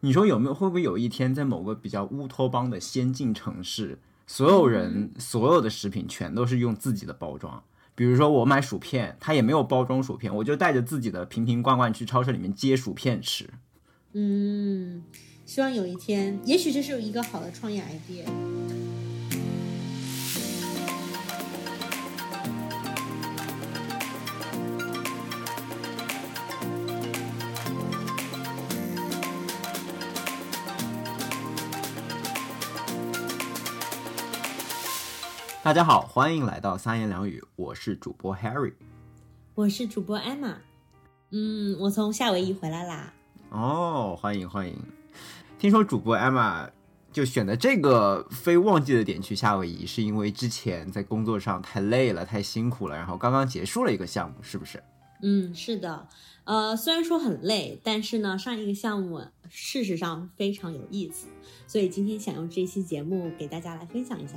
你说有没有会不会有一天，在某个比较乌托邦的先进城市，所有人所有的食品全都是用自己的包装？比如说我买薯片，它也没有包装薯片，我就带着自己的瓶瓶罐罐去超市里面接薯片吃。嗯，希望有一天，也许这是一个好的创业 idea。大家好，欢迎来到三言两语，我是主播 Harry。我是主播 Emma。嗯，我从夏威夷回来啦。哦，欢迎欢迎！听说主播 Emma 就选择这个非旺季的点去夏威夷，是因为之前在工作上太累了、太辛苦了，然后刚刚结束了一个项目，是不是？嗯，是的。呃，虽然说很累，但是呢，上一个项目事实上非常有意思，所以今天想用这期节目给大家来分享一下。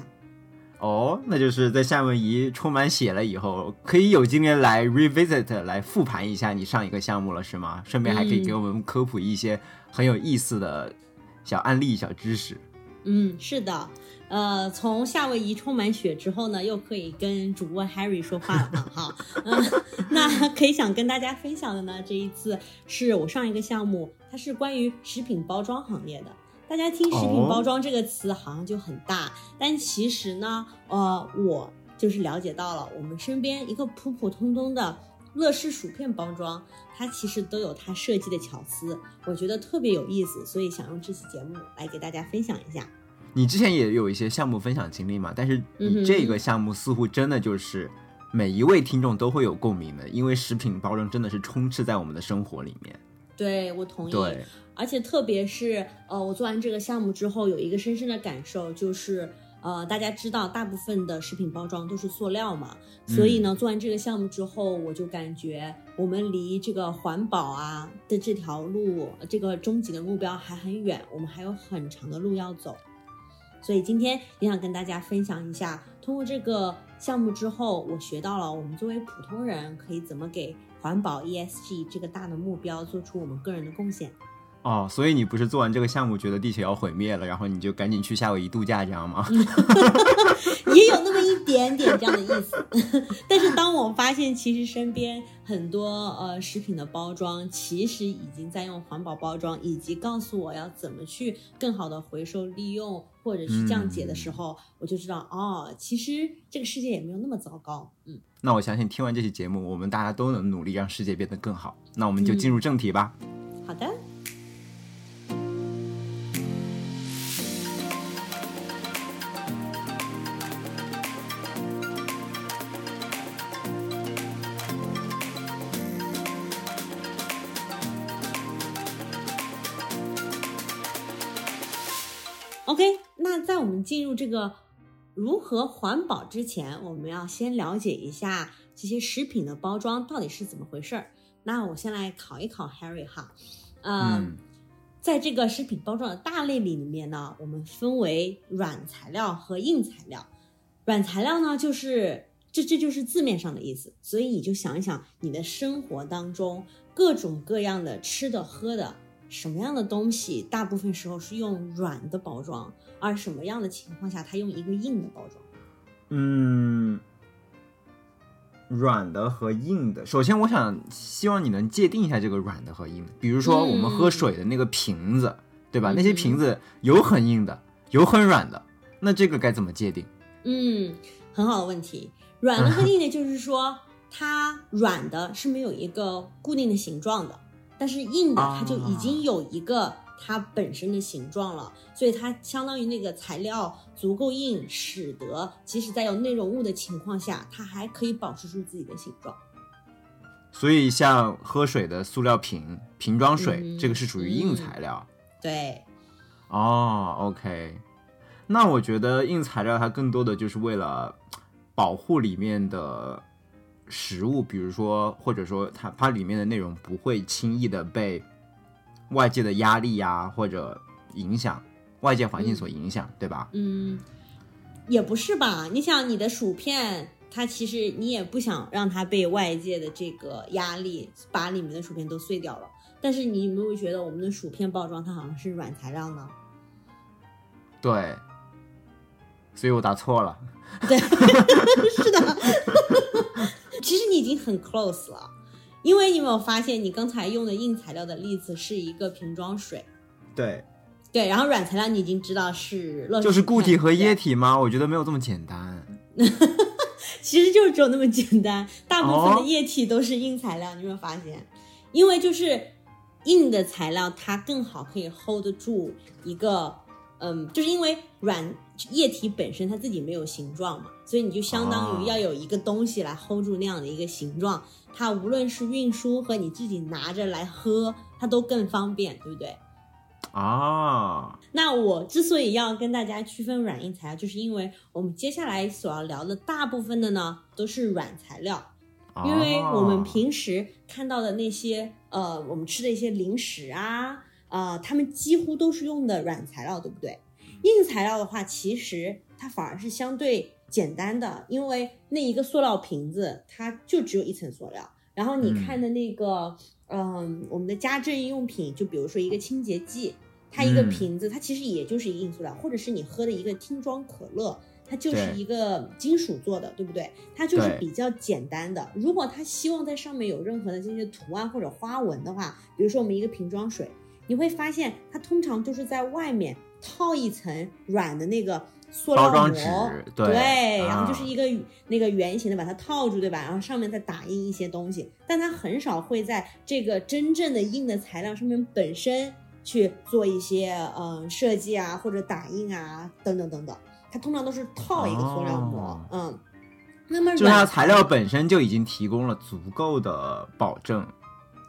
哦，那就是在夏威夷充满血了以后，可以有今天来 revisit 来复盘一下你上一个项目了，是吗？顺便还可以给我们科普一些很有意思的小案例、小知识。嗯，是的。呃，从夏威夷充满血之后呢，又可以跟主播 Harry 说话了，哈。嗯，那可以想跟大家分享的呢，这一次是我上一个项目，它是关于食品包装行业的。大家听“食品包装”这个词好像就很大，但其实呢，呃，我就是了解到了，我们身边一个普普通通的乐事薯片包装，它其实都有它设计的巧思，我觉得特别有意思，所以想用这期节目来给大家分享一下。你之前也有一些项目分享经历嘛？但是你这个项目似乎真的就是每一位听众都会有共鸣的，因为食品包装真的是充斥在我们的生活里面。对，我同意。对。而且特别是，呃，我做完这个项目之后，有一个深深的感受，就是，呃，大家知道，大部分的食品包装都是塑料嘛，所以呢，做完这个项目之后，我就感觉我们离这个环保啊的这条路，这个终极的目标还很远，我们还有很长的路要走。所以今天也想跟大家分享一下，通过这个项目之后，我学到了我们作为普通人可以怎么给环保 ESG 这个大的目标做出我们个人的贡献。哦，所以你不是做完这个项目觉得地球要毁灭了，然后你就赶紧去夏威夷度假这样吗？也有那么一点点这样的意思。但是当我发现其实身边很多呃食品的包装其实已经在用环保包装，以及告诉我要怎么去更好的回收利用或者是降解的时候，我就知道哦，其实这个世界也没有那么糟糕。嗯，那我相信听完这期节目，我们大家都能努力让世界变得更好。那我们就进入正题吧。好的。OK，那在我们进入这个如何环保之前，我们要先了解一下这些食品的包装到底是怎么回事儿。那我先来考一考 Harry 哈，嗯，在这个食品包装的大类里里面呢，我们分为软材料和硬材料。软材料呢，就是这这就是字面上的意思，所以你就想一想，你的生活当中各种各样的吃的喝的。什么样的东西大部分时候是用软的包装，而什么样的情况下它用一个硬的包装？嗯，软的和硬的。首先，我想希望你能界定一下这个软的和硬的。比如说，我们喝水的那个瓶子，对吧？那些瓶子有很硬的，有很软的，那这个该怎么界定？嗯，很好的问题。软的和硬的，就是说它软的是没有一个固定的形状的。但是硬的它就已经有一个它本身的形状了，所以它相当于那个材料足够硬，使得即使在有内容物的情况下，它还可以保持住自己的形状。所以像喝水的塑料瓶、瓶装水，这个是属于硬材料。对。哦，OK。那我觉得硬材料它更多的就是为了保护里面的。食物，比如说，或者说它它里面的内容不会轻易的被外界的压力呀或者影响外界环境所影响，对吧？嗯，也不是吧？你想，你的薯片，它其实你也不想让它被外界的这个压力把里面的薯片都碎掉了。但是你有没有觉得我们的薯片包装它好像是软材料呢？对，所以我答错了。对，是的。其实你已经很 close 了，因为你有没有发现，你刚才用的硬材料的例子是一个瓶装水，对，对，然后软材料你已经知道是乐就是固体和液体。吗？我觉得没有这么简单。其实就是只有那么简单，大部分的哦液体都是硬材料，你有没有发现？因为就是硬的材料，它更好可以 hold 得住一个，嗯，就是因为软液体本身它自己没有形状嘛，所以你就相当于哦要有一个东西来 hold 住那样的一个形状，它无论是运输和你自己拿着来喝，它都更方便，对不对？啊，那我之所以要跟大家区分软硬材料，就是因为我们接下来所要聊的大部分的呢都是软材料，因为我们哦平时看到的那些呃，我们吃的一些零食啊，呃，他们几乎都是用的软材料，对不对？硬材料的话，其实它反而是相对简单的，因为那一个塑料瓶子它就只有一层塑料，然后你嗯看的那个，嗯、我们的家政用品，就比如说一个清洁剂。它一个嗯瓶子，它其实也就是一个硬塑料，或者是你喝的一个听装可乐，它就是一个金属做的，对不对？它就是比较简单的。如果他希望在上面有任何的这些图案或者花纹的话，比如说我们一个瓶装水，你会发现它通常就是在外面套一层软的那个塑料膜，对然后就是啊一个那个圆形的把它套住，对吧？然后上面再打印一些东西，但它很少会在这个真正的硬的材料上面本身去做一些嗯、呃设计啊或者打印啊等等等等，它通常都是套一个塑料膜，哦嗯。那么就它材料本身就已经提供了足够的保证，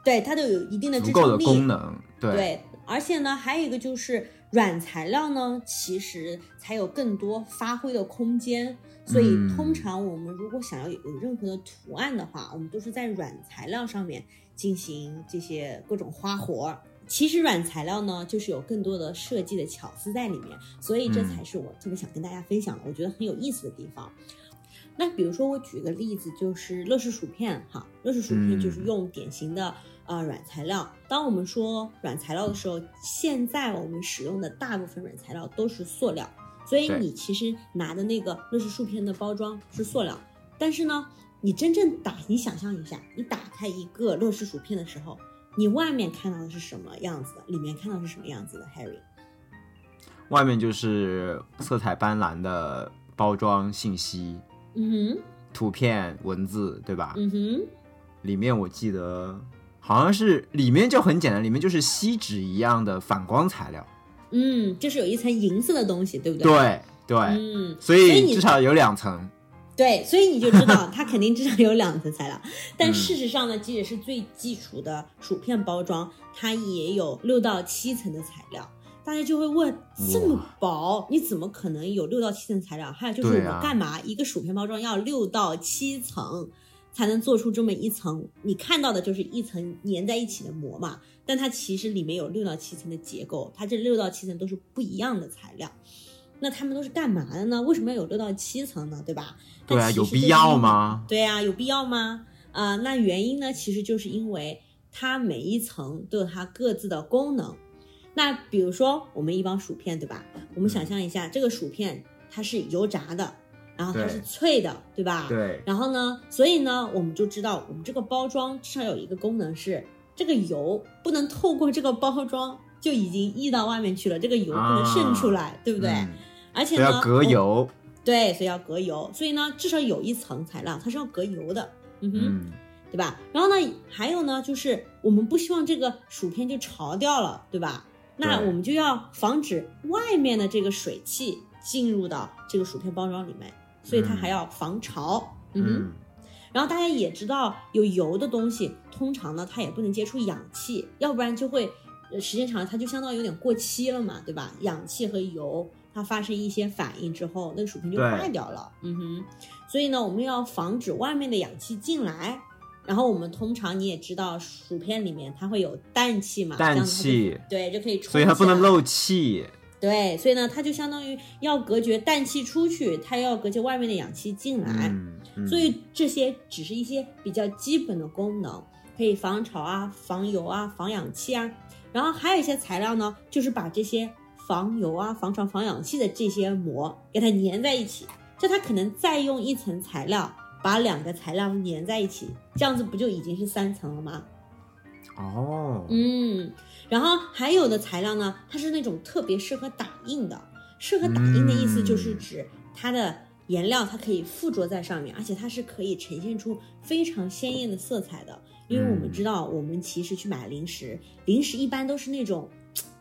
对它都有一定的支足够的，功能。对，对，而且呢，还有一个就是软材料呢，其实才有更多发挥的空间。所以，嗯通常我们如果想要有有任何的图案的话，我们都是在软材料上面进行这些各种花活儿。其实软材料呢，就是有更多的设计的巧思在里面，所以这嗯才是我特别想跟大家分享的，我觉得很有意思的地方。那比如说，我举个例子，就是乐事薯片哈，乐事薯片就是嗯用典型的呃软材料。当我们说软材料的时候，现在我们使用的大部分软材料都是塑料，所以你其实拿的那个乐事薯片的包装是塑料，但是呢，你真正打，你想象一下，你打开一个乐事薯片的时候，你外面看到的是什么样子的？里面看到的是什么样子的？Harry，外面就是色彩斑斓的包装信息、嗯哼图片、文字，对吧？嗯哼，里面我记得好像是里面就很简单，里面就是锡纸一样的反光材料。嗯，就是有一层银色的东西，对不对？，对对，嗯，所以至少有两层。对，所以你就知道它肯定至少有两层材料。但嗯事实上呢，即使是最基础的薯片包装，它也有六到七层的材料。大家就会问，这么薄，你怎么可能有六到七层材料？还有就是我们干嘛？一个薯片包装要六到七层才能做出这么一层？你看到的就是一层粘在一起的膜嘛，但它其实里面有六到七层的结构，它这六到七层都是不一样的材料。那他们都是干嘛的呢？为什么要有六到七层呢？对吧？对啊，有必要吗？对啊，有必要吗？啊、那原因呢，其实就是因为它每一层都有它各自的功能。那比如说，我们一包薯片，对吧？我们想象一下，这个薯片它是油炸的，然后它是脆的，对吧？。对，然后呢，所以呢，我们就知道，我们这个包装至少有一个功能是，这个油不能透过这个包装就已经溢到外面去了，这个油不能渗出来，对不对？嗯而且呢，要隔我油。对，所以要隔油，所以呢，至少有一层材料它是要隔油的，嗯哼，嗯，对吧？然后呢，还有呢，就是我们不希望这个薯片就潮掉了，对吧？那我们就要防止外面的这个水汽进入到这个薯片包装里面，所以它嗯还要防潮，嗯哼。嗯，然后大家也知道，有油的东西，通常呢它也不能接触氧气，要不然就会，呃时间长了它就相当于有点过期了嘛，对吧？氧气和油它发生一些反应之后，那个薯片就坏掉了。嗯哼，所以呢，我们要防止外面的氧气进来。然后我们通常你也知道，薯片里面它会有氮气嘛，氮气，对，就可以冲所以它不能漏气。对，所以呢，它就相当于要隔绝氮气出去，它要隔绝外面的氧气进来。嗯，嗯所以这些只是一些比较基本的功能。可以防潮啊、防油啊、防氧气啊。然后还有一些材料呢，就是把这些防油啊、防潮、防氧气的这些膜给它粘在一起，就它可能再用一层材料把两个材料粘在一起，这样子不就已经是三层了吗？哦，嗯，然后还有的材料呢，它是那种特别适合打印的。适合打印的意思就是指它的颜料，它可以附着在上面，而且它是可以呈现出非常鲜艳的色彩的。因为我们知道，我们其实去买零食，零食一般都是那种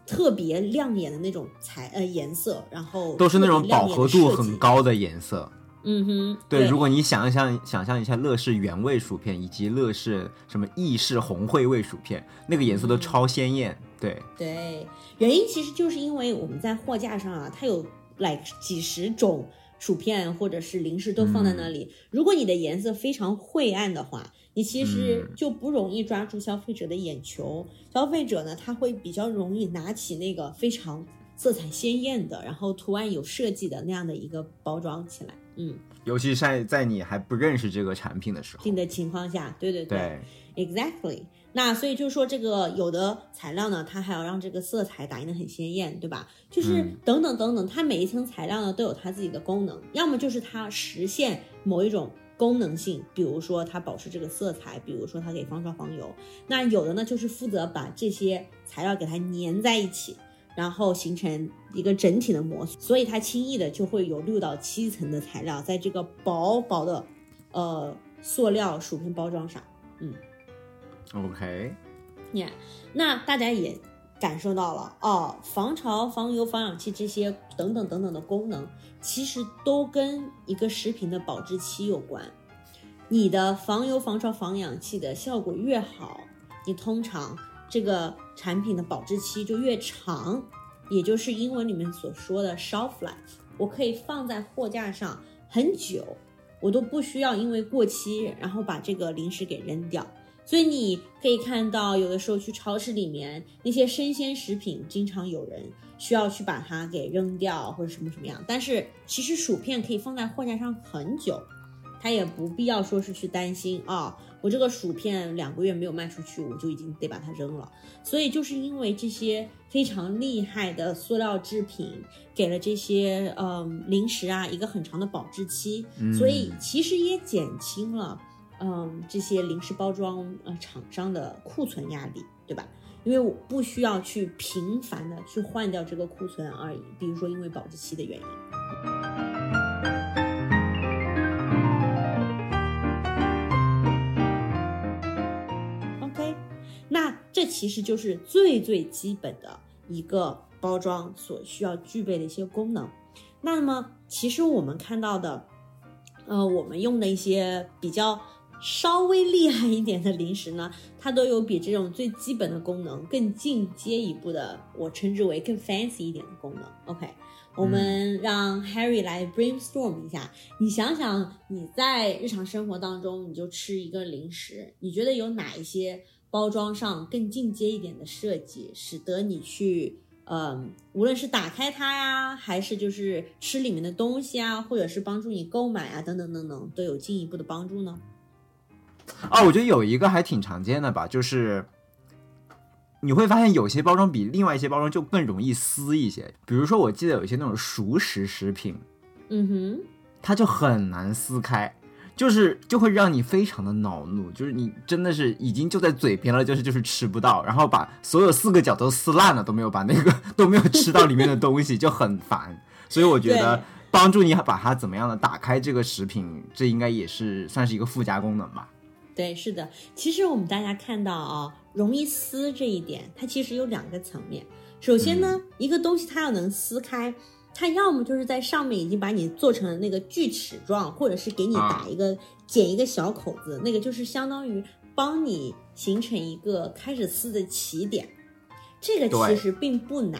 特别亮眼的那种彩呃颜色，然后都是那种饱和度很高的颜色。嗯哼，对，如果你想象想象一下乐事原味薯片以及乐事什么意式红烩味薯片，那个颜色都超鲜艳。对对，原因其实就是因为我们在货架上啊，它有来几十种薯片或者是零食都放在那里。如果你的颜色非常晦暗的话，你其实就不容易抓住消费者的眼球。消费者呢，他会比较容易拿起那个非常色彩鲜艳的，然后图案有设计的那样的一个包装起来。嗯，尤其是在在你还不认识这个产品的时候，的情况下，对对对，exactly。那所以就是说，这个有的材料呢，它还要让这个色彩打印的很鲜艳，对吧？就是等等等等，它每一层材料呢都有它自己的功能，要么就是它实现某一种功能性，比如说它保持这个色彩，比如说它可以防潮防油。那有的呢就是负责把这些材料给它粘在一起。然后形成一个整体的膜，所以它轻易的就会有六到七层的材料在这个薄薄的，呃，塑料薯片包装上。嗯，OK，你那大家也感受到了哦，防潮、防油、防氧气这些等等等等的功能，其实都跟一个食品的保质期有关。你的防油、防潮、防氧气的效果越好，你通常。这个产品的保质期就越长，也就是英文里面所说的 shelf life。我可以放在货架上很久，我都不需要因为过期然后把这个零食给扔掉。所以你可以看到，有的时候去超市里面那些生鲜食品，经常有人需要去把它给扔掉或者什么什么样。但是其实薯片可以放在货架上很久。它也不必要说是去担心啊，我这个薯片两个月没有卖出去，我就已经得把它扔了。所以就是因为这些非常厉害的塑料制品，给了这些嗯零食啊一个很长的保质期，所以其实也减轻了嗯这些零食包装呃厂商的库存压力，对吧？因为我不需要去频繁的去换掉这个库存而已，比如说因为保质期的原因。其实就是最最基本的一个包装所需要具备的一些功能。那么，其实我们看到的，呃，我们用的一些比较稍微厉害一点的零食呢，它都有比这种最基本的功能更进阶一步的，我称之为更 fancy 一点的功能。OK，我们让 Harry 来 brainstorm 一下。你想想，你在日常生活当中，你就吃一个零食，你觉得有哪一些？包装上更进阶一点的设计，使得你去，嗯，无论是打开它呀，还是就是吃里面的东西啊，或者是帮助你购买啊，等等等等，都有进一步的帮助呢。哦，我觉得有一个还挺常见的吧，就是你会发现有些包装比另外一些包装就更容易撕一些。比如说，我记得有一些那种熟食食品，嗯哼，它就很难撕开。就是就会让你非常的恼怒，就是你真的是已经就在嘴边了，就是就是吃不到，然后把所有四个角都撕烂了，都没有把那个 都没有吃到里面的东西，就很烦。所以我觉得帮助你把它怎么样的打开这个食品，这应该也是算是一个附加功能吧。对，是的。其实我们大家看到啊，容易撕这一点，它其实有两个层面。首先呢，一个东西它要能撕开。它要么就是在上面已经把你做成了那个锯齿状，或者是给你打一个剪一个小口子，那个就是相当于帮你形成一个开始撕的起点。这个其实并不难，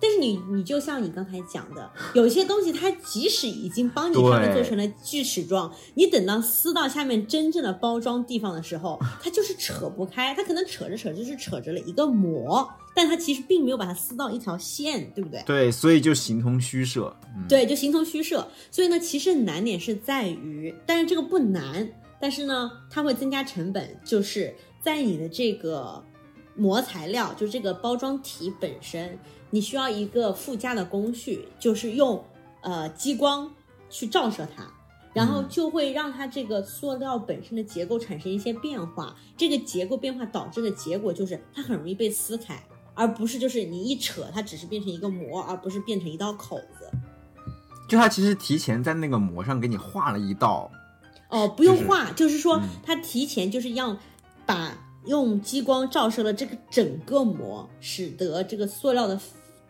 但是你你就像你刚才讲的，有些东西它即使已经帮你上面做成了锯齿状，你等到撕到下面真正的包装地方的时候，它就是扯不开，它可能扯着扯着就是扯着了一个膜。但它其实并没有把它撕到一条线，对不对？对，所以就形同虚设。对，就形同虚设。所以呢，其实难点是在于，但是这个不难，但是呢，它会增加成本，就是在你的这个膜材料，就这个包装体本身，你需要一个附加的工序，就是用呃激光去照射它。然后就会让它这个塑料本身的结构产生一些变化，这个结构变化导致的结果就是它很容易被撕开，而不是就是你一扯它只是变成一个膜，而不是变成一道口子。就它其实提前在那个膜上给你画了一道，哦，不用画，就是说它提前就是要把用激光照射了这个整个膜，使得这个塑料的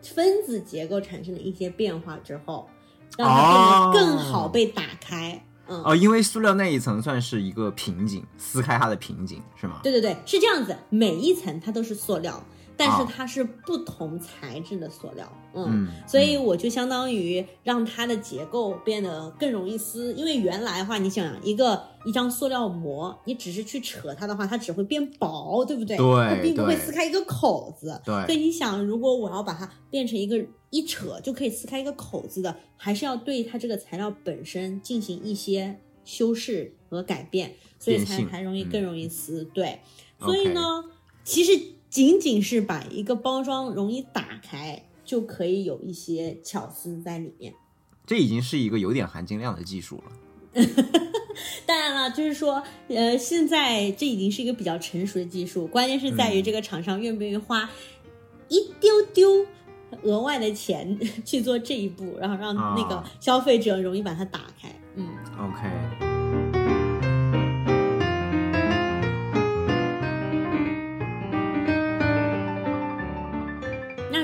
分子结构产生了一些变化之后。让它变得更好被打开，嗯，哦，因为塑料那一层算是一个瓶颈，撕开它的瓶颈是吗？对对对，是这样子，每一层它都是塑料。但是它是不同材质的塑料，嗯，所以我就相当于让它的结构变得更容易撕，因为原来的话，你想一个一张塑料膜，你只是去扯它的话，它只会变薄，对不对？对，它并不会撕开一个口子。对，所以你想，如果我要把它变成一个一扯就可以撕开一个口子的，还是要对它这个材料本身进行一些修饰和改变，所以才才容易更容易撕。对，所以呢，其实。仅仅是把一个包装容易打开，就可以有一些巧思在里面。这已经是一个有点含金量的技术了。当然了，就是说，呃，现在这已经是一个比较成熟的技术，关键是在于这个厂商愿不愿意花一丢丢额外的钱去做这一步，然后让那个消费者容易把它打开。嗯，OK。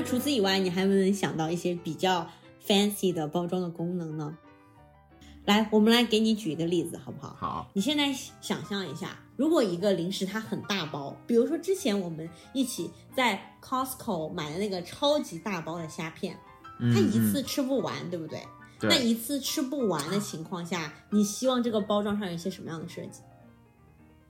除此以外，你还能想到一些比较 fancy 的包装的功能呢？来，我们来给你举一个例子，好不好？好。你现在想象一下，如果一个零食它很大包，比如说之前我们一起在 Costco 买的那个超级大包的虾片，它一次吃不完，对不对？对。那一次吃不完的情况下，你希望这个包装上有一些什么样的设计？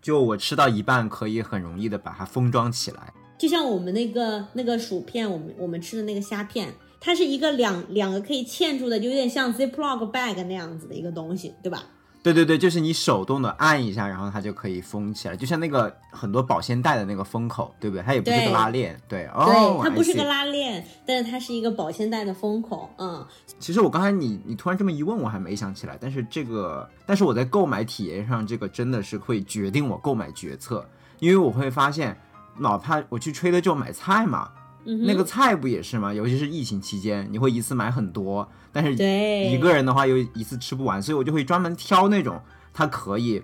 就我吃到一半，可以很容易的把它封装起来。就像我们那个那个薯片，我们我们吃的那个虾片，它是一个两两个可以嵌住的，就有点像 Ziploc bag 那样子的一个东西，对吧？对对对，就是你手动的按一下，然后它就可以封起来，就像那个很多保鲜袋的那个封口，对不对？它也不是个拉链，对，对，它不是个拉链，但是它是一个保鲜袋的封口，嗯。其实我刚才你你突然这么一问，我还没想起来，但是这个，但是我在购买体验上，这个真的是会决定我购买决策，因为我会发现。哪怕我去吹的就买菜嘛，那个菜不也是吗？尤其是疫情期间，你会一次买很多，但是一个人的话又一次吃不完，所以我就会专门挑那种它可以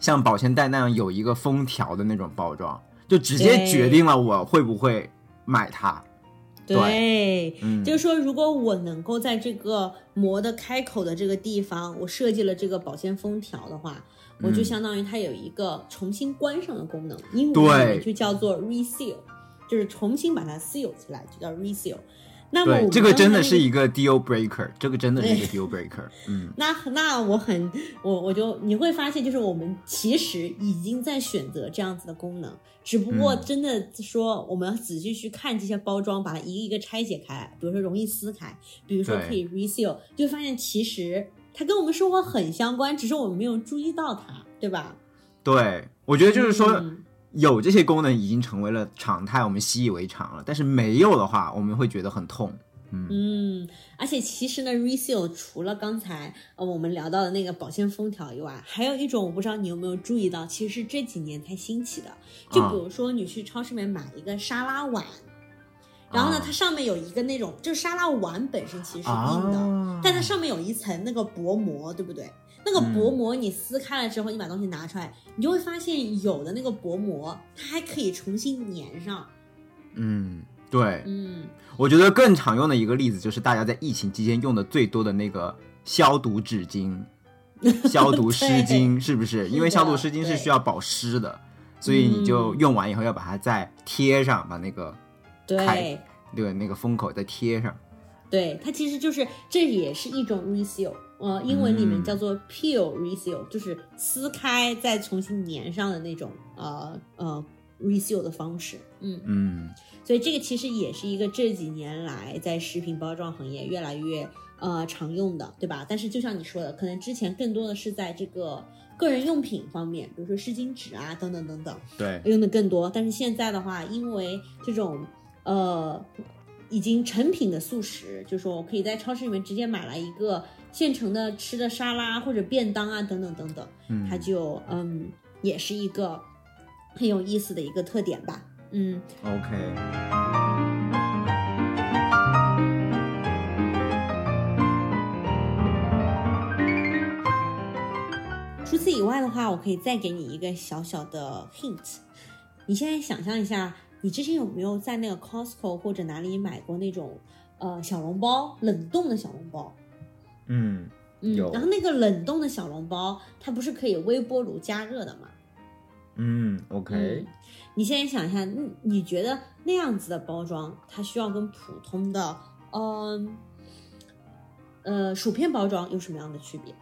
像保鲜袋那样有一个封条的那种包装，就直接决定了我会不会买它。对，就是说，如果我能够在这个膜的开口的这个地方，我设计了这个保鲜封条的话。我就相当于它有一个重新关上的功能，英文里面就叫做 reseal，就是重新把它 seal 起来，就叫 reseal。那么这个真的是一个 deal breaker，这个真的是一个 deal breaker。嗯，那那我很我我就你会发现，就是我们其实已经在选择这样子的功能，只不过真的说我们要仔细去看这些包装，把它一个一个拆解开，比如说容易撕开，比如说可以 reseal，就发现其实。它跟我们生活很相关，只是我们没有注意到它，对吧？对，我觉得就是说，有这些功能已经成为了常态，我们习以为常了。但是没有的话，我们会觉得很痛。嗯，而且其实呢，reseal 除了刚才呃我们聊到的那个保鲜封条以外，还有一种我不知道你有没有注意到，其实是这几年才兴起的。就比如说你去超市里面买一个沙拉碗。然后呢，它上面有一个那种，就是沙拉碗本身其实是硬的，但它上面有一层那个薄膜，对不对？那个薄膜你撕开了之后，你把东西拿出来，你就会发现有的那个薄膜它还可以重新粘上。嗯，对，嗯，我觉得更常用的一个例子就是大家在疫情期间用的最多的那个消毒纸巾、消毒湿巾，是不是？因为消毒湿巾是需要保湿的，所以你就用完以后要把它再贴上，把那个。对，对，那个封口再贴上。对，它其实就是这也是一种 reseal，呃，英文里面叫做 peel reseal，就是撕开再重新粘上的那种呃呃 reseal 的方式。嗯嗯，所以这个其实也是一个这几年来在食品包装行业越来越呃常用的，对吧？但是就像你说的，可能之前更多的是在这个个人用品方面，比如说湿巾纸啊等等等等，对，用的更多。但是现在的话，因为这种呃已经成品的速食，就是说我可以在超市里面直接买来一个现成的吃的沙拉或者便当啊等等等等，嗯它就嗯也是一个很有意思的一个特点吧。嗯，OK，除此以外的话，我可以再给你一个小小的 hint。你现在想象一下，你之前有没有在那个 Costco 或者哪里买过那种呃小笼包，冷冻的小笼包？嗯，嗯，有然后那个冷冻的小笼包，它不是可以微波炉加热的吗？嗯，OK，嗯，你现在想一下，你你觉得那样子的包装，它需要跟普通的嗯呃薯片包装有什么样的区别？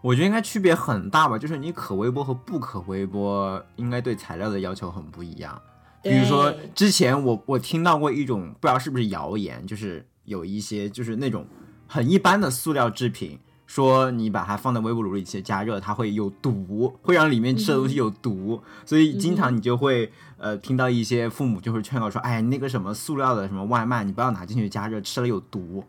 我觉得应该区别很大吧，就是你可微波和不可微波，应该对材料的要求很不一样。比如说之前我我听到过一种不知道是不是谣言，就是有一些就是那种很一般的塑料制品，说你把它放在微波炉里去加热，它会有毒，会让里面吃的东西有毒，所以经常你就会呃听到一些父母就会劝告说，哎，那个什么塑料的什么外卖，你不要拿进去加热，吃了有毒。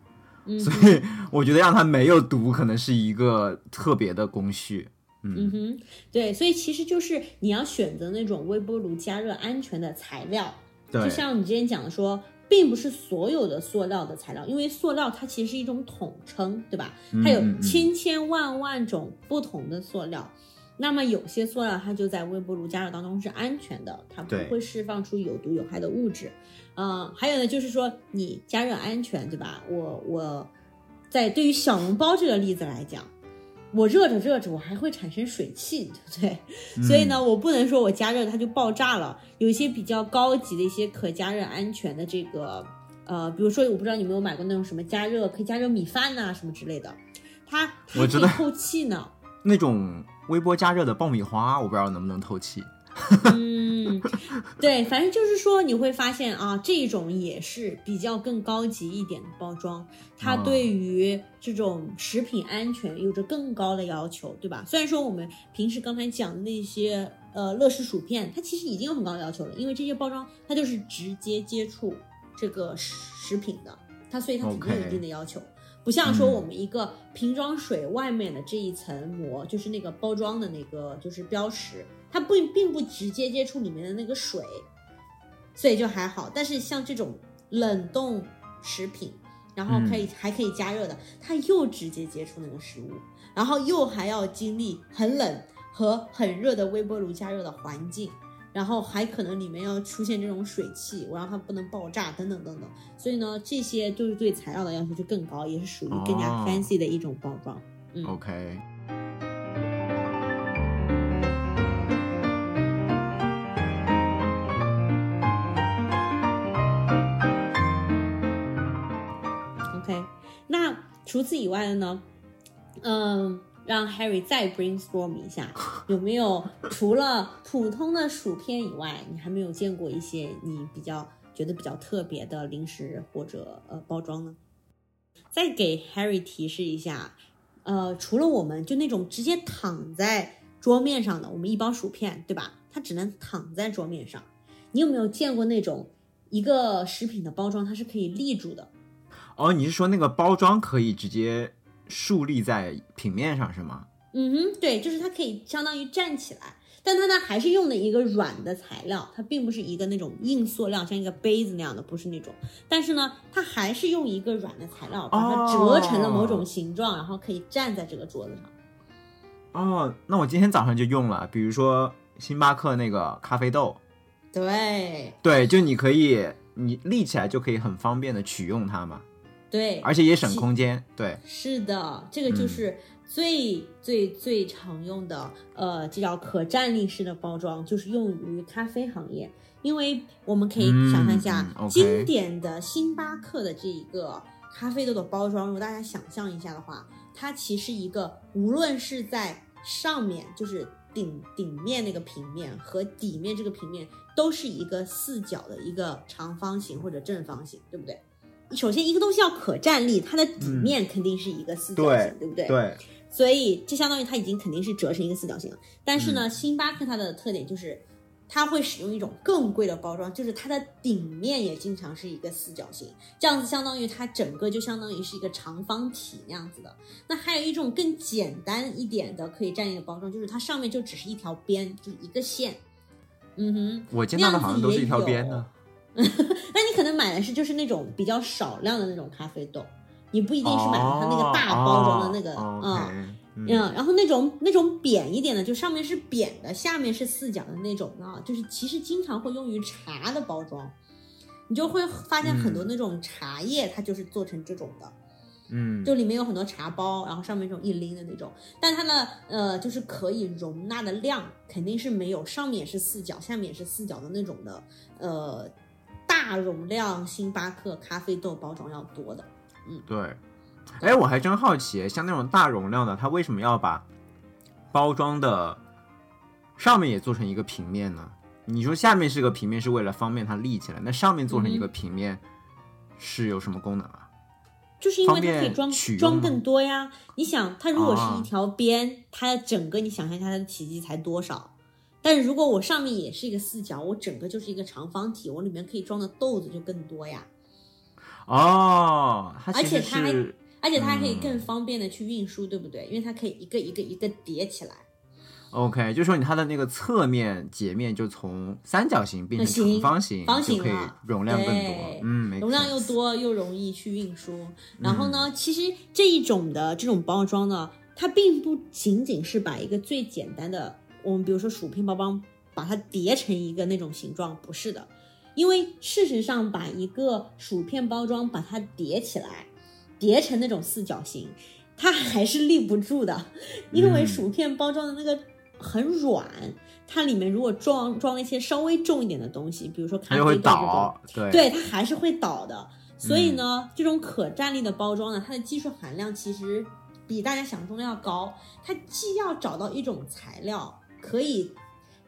嗯所以我觉得让它没有毒，可能是一个特别的工序。嗯哼，对，所以其实就是你要选择那种微波炉加热安全的材料，对就，像你之前讲的说，并不是所有的塑料的材料，因为塑料它其实是一种统称，对吧？它有千千万万种不同的塑料。那么有些塑料它就在微波炉加热当中是安全的，它不会释放出有毒有害的物质。呃，还有呢，就是说你加热安全，对吧？我我在对于小笼包这个例子来讲，我热着热着我还会产生水汽，对不对？所以呢，我不能说我加热它就爆炸了。有一些比较高级的一些可加热安全的这个，呃，比如说我不知道你有没有买过那种什么加热可以加热米饭呐、什么之类的，它它我知道可以透气呢。那种微波加热的爆米花，我不知道能不能透气。嗯，对，反正就是说你会发现啊，这种也是比较更高级一点的包装，它哦对于这种食品安全有着更高的要求，对吧？虽然说我们平时刚才讲的那些呃乐事薯片，它其实已经有很高的要求了，因为这些包装它就是直接接触这个食食品的，它所以它肯定有一定的要求。不像说嗯我们一个瓶装水外面的这一层膜，就是那个包装的那个就是标识，它不并不直接接触里面的那个水，所以就还好。但是像这种冷冻食品，然后可以、还可以加热的，它又直接接触那个食物，然后又还要经历很冷和很热的微波炉加热的环境。然后还可能里面要出现这种水汽，我让它不能爆炸，等等等等。所以呢，这些就是对材料的要求就更高，也是属于更加哦 fancy 的一种包装。嗯 OK，除此以外的呢？嗯，让 Harry 再 brainstorm 一下，有没有除了普通的薯片以外，你还没有见过一些你比较觉得比较特别的零食或者呃包装呢？再给 Harry 提示一下，呃，除了我们就那种直接躺在桌面上的，我们一包薯片，对吧？它只能躺在桌面上。你有没有见过那种一个食品的包装，它是可以立住的？哦，你是说那个包装可以直接竖立在平面上是吗？嗯哼，对，就是它可以相当于站起来，但它呢还是用的一个软的材料，它并不是一个那种硬塑料，像一个杯子那样的，不是那种。但是呢，它还是用一个软的材料把它折成了某种形状，然后可以站在这个桌子上。哦，那我今天早上就用了，比如说星巴克那个咖啡豆，对对，就你可以你立起来就可以很方便的取用它嘛，对，而且也省空间。对，是的，这个就是最、最最常用的，呃，这叫可站立式的包装，就是用于咖啡行业。因为我们可以想象一下，经典的星巴克的这一个咖啡豆的包装，如果大家想象一下的话，它其实一个无论是在上面，就是顶顶面那个平面和底面这个平面，都是一个四角的一个长方形或者正方形，对不对？首先，一个东西要可站立，它的底面肯定是一个四角形，对不对？对，所以这相当于它已经肯定是折成一个四角形了。但是呢，星巴克它的特点就是。它会使用一种更贵的包装，就是它的顶面也经常是一个四角形，这样子相当于它整个就相当于是一个长方体那样子的。那还有一种更简单一点的可以站立的包装，就是它上面就只是一条边，就是一个线。嗯哼，我见到的好像都是一条边的。那你可能买的是就是那种比较少量的那种咖啡豆，你不一定是买它那个大包装的那个，哦嗯。嗯，嗯，然后那种那种扁一点的，就上面是扁的，下面是四角的那种啊，就是其实经常会用于茶的包装，你就会发现很多那种茶叶，它就是做成这种的，嗯，就里面有很多茶包，然后上面这种一拎的那种，但它的呃就是可以容纳的量肯定是没有上面是四角，下面也是四角的那种的，呃，大容量星巴克咖啡豆包装要多的。嗯对。哎，我还真好奇，像那种大容量的，它为什么要把包装的上面也做成一个平面呢？你说下面是个平面，是为了方便它立起来，那上面做成一个平面是有什么功能啊？就是因为它可以装装更多呀。你想，它如果是啊一条边，它整个你想象一下它的体积才多少？但是如果我上面也是一个四角，我整个就是一个长方体，我里面可以装的豆子就更多呀。哦，而且它还是而且它还可以嗯更方便的去运输，对不对？因为它可以一个一个一个叠起来。OK，就说你它的那个侧面截面就从三角形变成方形，方形可以了容量更多。嗯，容量又多又容易去运输。然后呢，其实这一种的这种包装呢，它并不仅仅是把一个最简单的，我们比如说薯片包装，把它叠成一个那种形状，不是的。因为事实上，把一个薯片包装把它叠起来，叠成那种四角形，它还是立不住的，因为嗯薯片包装的那个很软，它里面如果装装了一些稍微重一点的东西，比如说咖啡豆这种倒。对对，它还是会倒的。所以呢，嗯这种可站立的包装呢，它的技术含量其实比大家想象中的要高。它既要找到一种材料可以，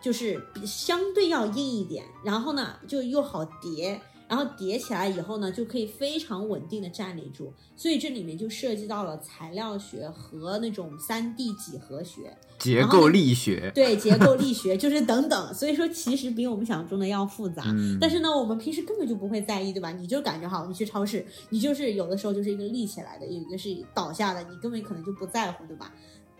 就是比相对要硬一点，然后呢就又好叠，然后叠起来以后呢就可以非常稳定的站立住。所以这里面就涉及到了材料学和那种三 D 几何学。结构力学。对结构力学，就是等等，所以说其实比我们想象中的要复杂。嗯，但是呢，我们平时根本就不会在意，对吧？你就感觉好，你去超市，你就是有的时候就是一个立起来的，有一个是倒下的，你根本可能就不在乎，对吧？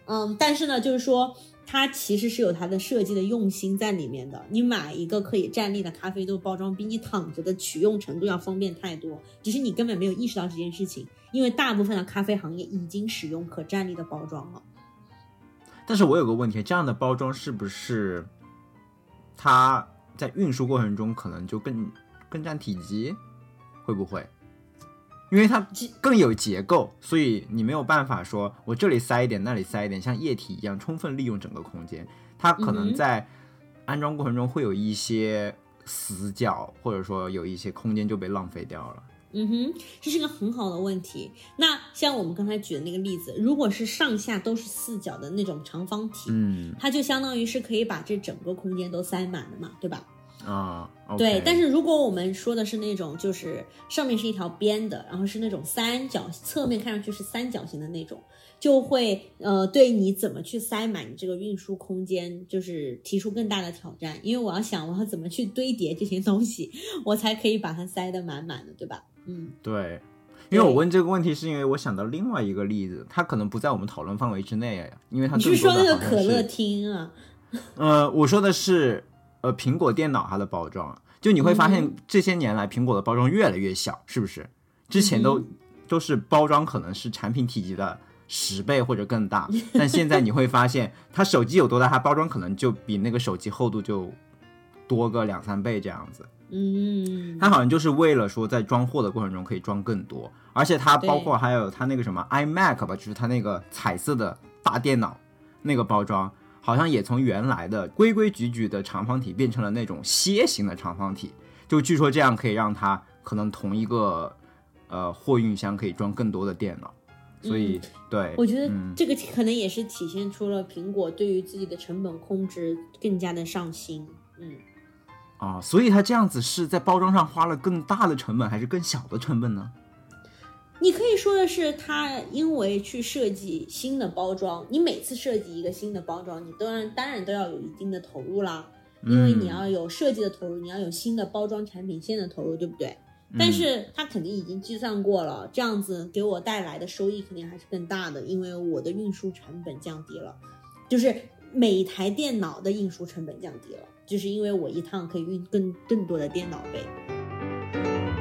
嗯，但是呢，就是说它其实是有它的设计的用心在里面的。你买一个可以站立的咖啡豆包装，比你躺着的取用程度要方便太多，只是你根本没有意识到这件事情，因为大部分的咖啡行业已经使用可站立的包装了。但是我有个问题，这样的包装是不是它在运输过程中可能就更更占体积？会不会？因为它更有结构，所以你没有办法说我这里塞一点，那里塞一点，像液体一样充分利用整个空间。它可能在安装过程中会有一些死角，或者说有一些空间就被浪费掉了。嗯哼，这是个很好的问题。那像我们刚才举的那个例子，如果是上下都是四角的那种长方体，嗯它就相当于是可以把这整个空间都塞满了嘛，对吧？啊对。但是如果我们说的是那种，就是上面是一条边的，然后是那种三角，侧面看上去是三角形的那种，就会呃对你怎么去塞满你这个运输空间，就是提出更大的挑战。因为我要想我要怎么去堆叠这些东西，我才可以把它塞得满满的，对吧？嗯。对，因为我问这个问题，是因为我想到另外一个例子，它可能不在我们讨论范围之内，因为它你是说那个可乐厅啊？呃，我说的是呃苹果电脑它的包装，就你会发现嗯。这些年来苹果的包装越来越小，是不是？之前都、嗯。都是包装可能是产品体积的十倍或者更大，但现在你会发现它手机有多大，它包装可能就比那个手机厚度就多个两三倍这样子。嗯，它好像就是为了说在装货的过程中可以装更多，而且它包括还有它那个什么 iMac 吧，就是它那个彩色的大电脑那个包装，好像也从原来的规规矩矩的长方体变成了那种楔形的长方体，就据说这样可以让它可能同一个呃货运箱可以装更多的电脑，所以、对，我觉得嗯这个可能也是体现出了苹果对于自己的成本控制更加的上心。嗯，啊、所以它这样子是在包装上花了更大的成本还是更小的成本呢？你可以说的是，他因为去设计新的包装，你每次设计一个新的包装，你当然当然都要有一定的投入啦，因为你要有设计的投入，你要有新的包装产品线的投入，对不对？但是他肯定已经计算过了，这样子给我带来的收益肯定还是更大的，因为我的运输成本降低了，就是每一台电脑的运输成本降低了，就是因为我一趟可以运更更多的电脑呗。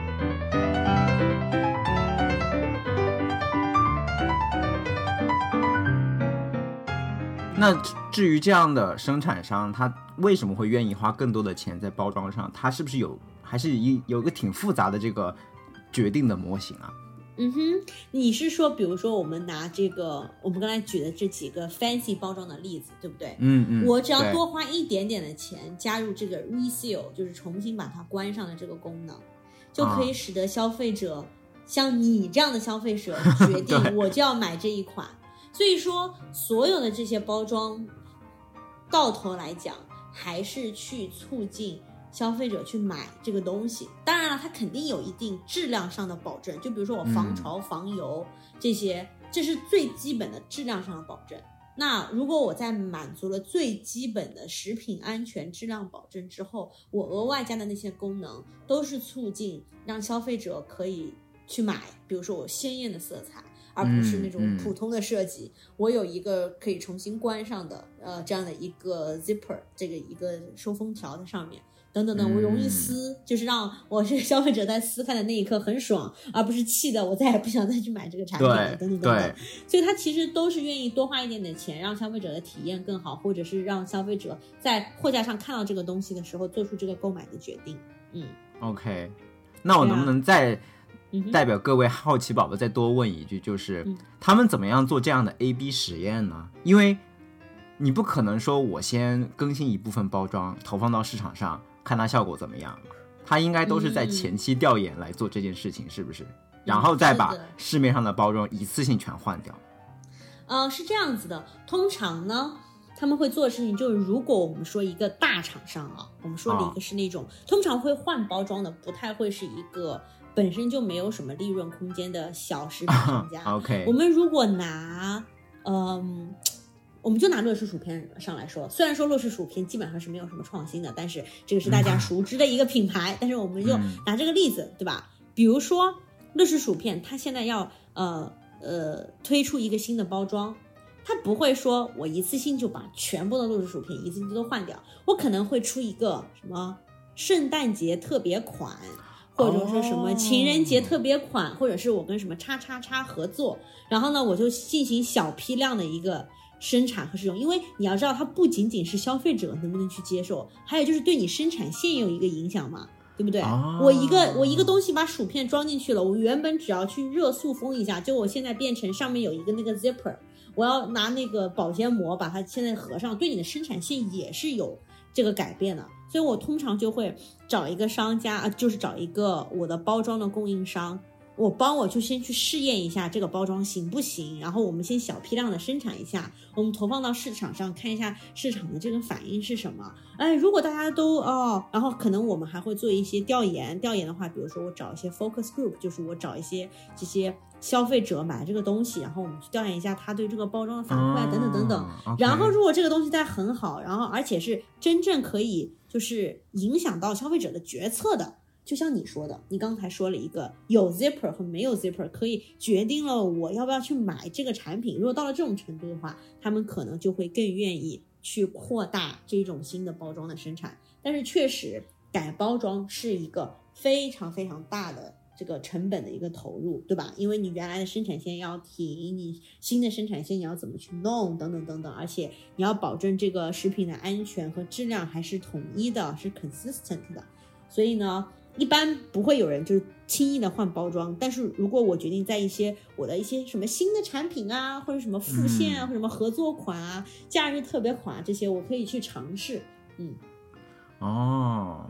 那至于这样的生产商，他为什么会愿意花更多的钱在包装上？他是不是有还是一有个挺复杂的这个决定的模型啊？嗯哼，你是说，比如说我们拿这个我们刚才举的这几个 fancy 包装的例子，对不对？嗯嗯，我只要多花一点点的钱，加入这个 reseal，就是重新把它关上的这个功能，就可以使得消费者、像你这样的消费者 决定我就要买这一款。所以说，所有的这些包装，到头来讲还是去促进消费者去买这个东西。当然了，它肯定有一定质量上的保证，就比如说我防嗯潮、防油这些，这是最基本的质量上的保证。那如果我在满足了最基本的食品安全质量保证之后，我额外加的那些功能，都是促进让消费者可以去买，比如说我鲜艳的色彩，而不是那种嗯普通的设计。我有一个可以重新关上的，呃，这样的一个 zipper，这个一个收封条在上面。等等等，我容易嗯撕，就是让我这个 消费者在撕开的那一刻很爽，而不是气的我再也不想再去买这个产品了。对等等等等对，，所以他其实都是愿意多花一点点钱，让消费者的体验更好，或者是让消费者在货架上看到这个东西的时候做出这个购买的决定。嗯 OK，那我能不能再代表各位好奇宝宝再多问一句，就是嗯他们怎么样做这样的 A/B 实验呢？因为你不可能说我先更新一部分包装投放到市场上，看它效果怎么样，它应该都是在嗯前期调研来做这件事情，是不是？然后再把市面上的包装一次性全换掉。呃，是这样子的，通常呢。他们会做的事情就是，如果我们说一个大厂商啊，我们说的一个是那种、通常会换包装的，不太会是一个本身就没有什么利润空间的小食品商家。OK，我们如果拿，嗯，我们就拿乐事薯片上来说，虽然说乐事薯片基本上是没有什么创新的，但是这个是大家熟知的一个品牌，但是我们就嗯拿这个例子，对吧？比如说乐事薯片，它现在要呃呃推出一个新的包装。它不会说我一次性就把全部的乐事薯片一次性都换掉，我可能会出一个什么圣诞节特别款，或者说什么情人节特别款，或者是我跟什么叉叉叉合作，然后呢，我就进行小批量的一个生产和使用。因为你要知道，它不仅仅是消费者能不能去接受，还有就是对你生产线有一个影响嘛。对不对？哦我一个我一个东西把薯片装进去了，我原本只要去热塑封一下，就我现在变成上面有一个那个 zipper，我要拿那个保鲜膜把它现在合上，对你的生产线也是有这个改变了。所以我通常就会找一个商家，啊，就是找一个我的包装的供应商，我帮我就先去试验一下这个包装行不行，然后我们先小批量的生产一下，我们投放到市场上看一下市场的这个反应是什么。哎，如果大家都哦，然后可能我们还会做一些调研，调研的话，比如说我找一些 focus group，就是我找一些这些消费者买这个东西，然后我们去调研一下他对这个包装的反馈啊，等等等等。哦然后，如果这个东西在很好，然后而且是真正可以就是影响到消费者的决策的，就像你说的，你刚才说了一个有 zipper 和没有 zipper，可以决定了我要不要去买这个产品。如果到了这种程度的话，他们可能就会更愿意去扩大这种新的包装的生产。但是确实，改包装是一个非常非常大的。这个成本的一个投入，对吧？因为你原来的生产线要停，你新的生产线你要怎么去弄，等等等等，而且你要保证这个食品的安全和质量还是统一的，是 consistent 的。所以呢，一般不会有人就是轻易的换包装。但是如果我决定在一些我的一些什么新的产品啊，或者什么副线啊，嗯或者什么合作款啊、假日特别款啊这些，我可以去尝试。嗯哦，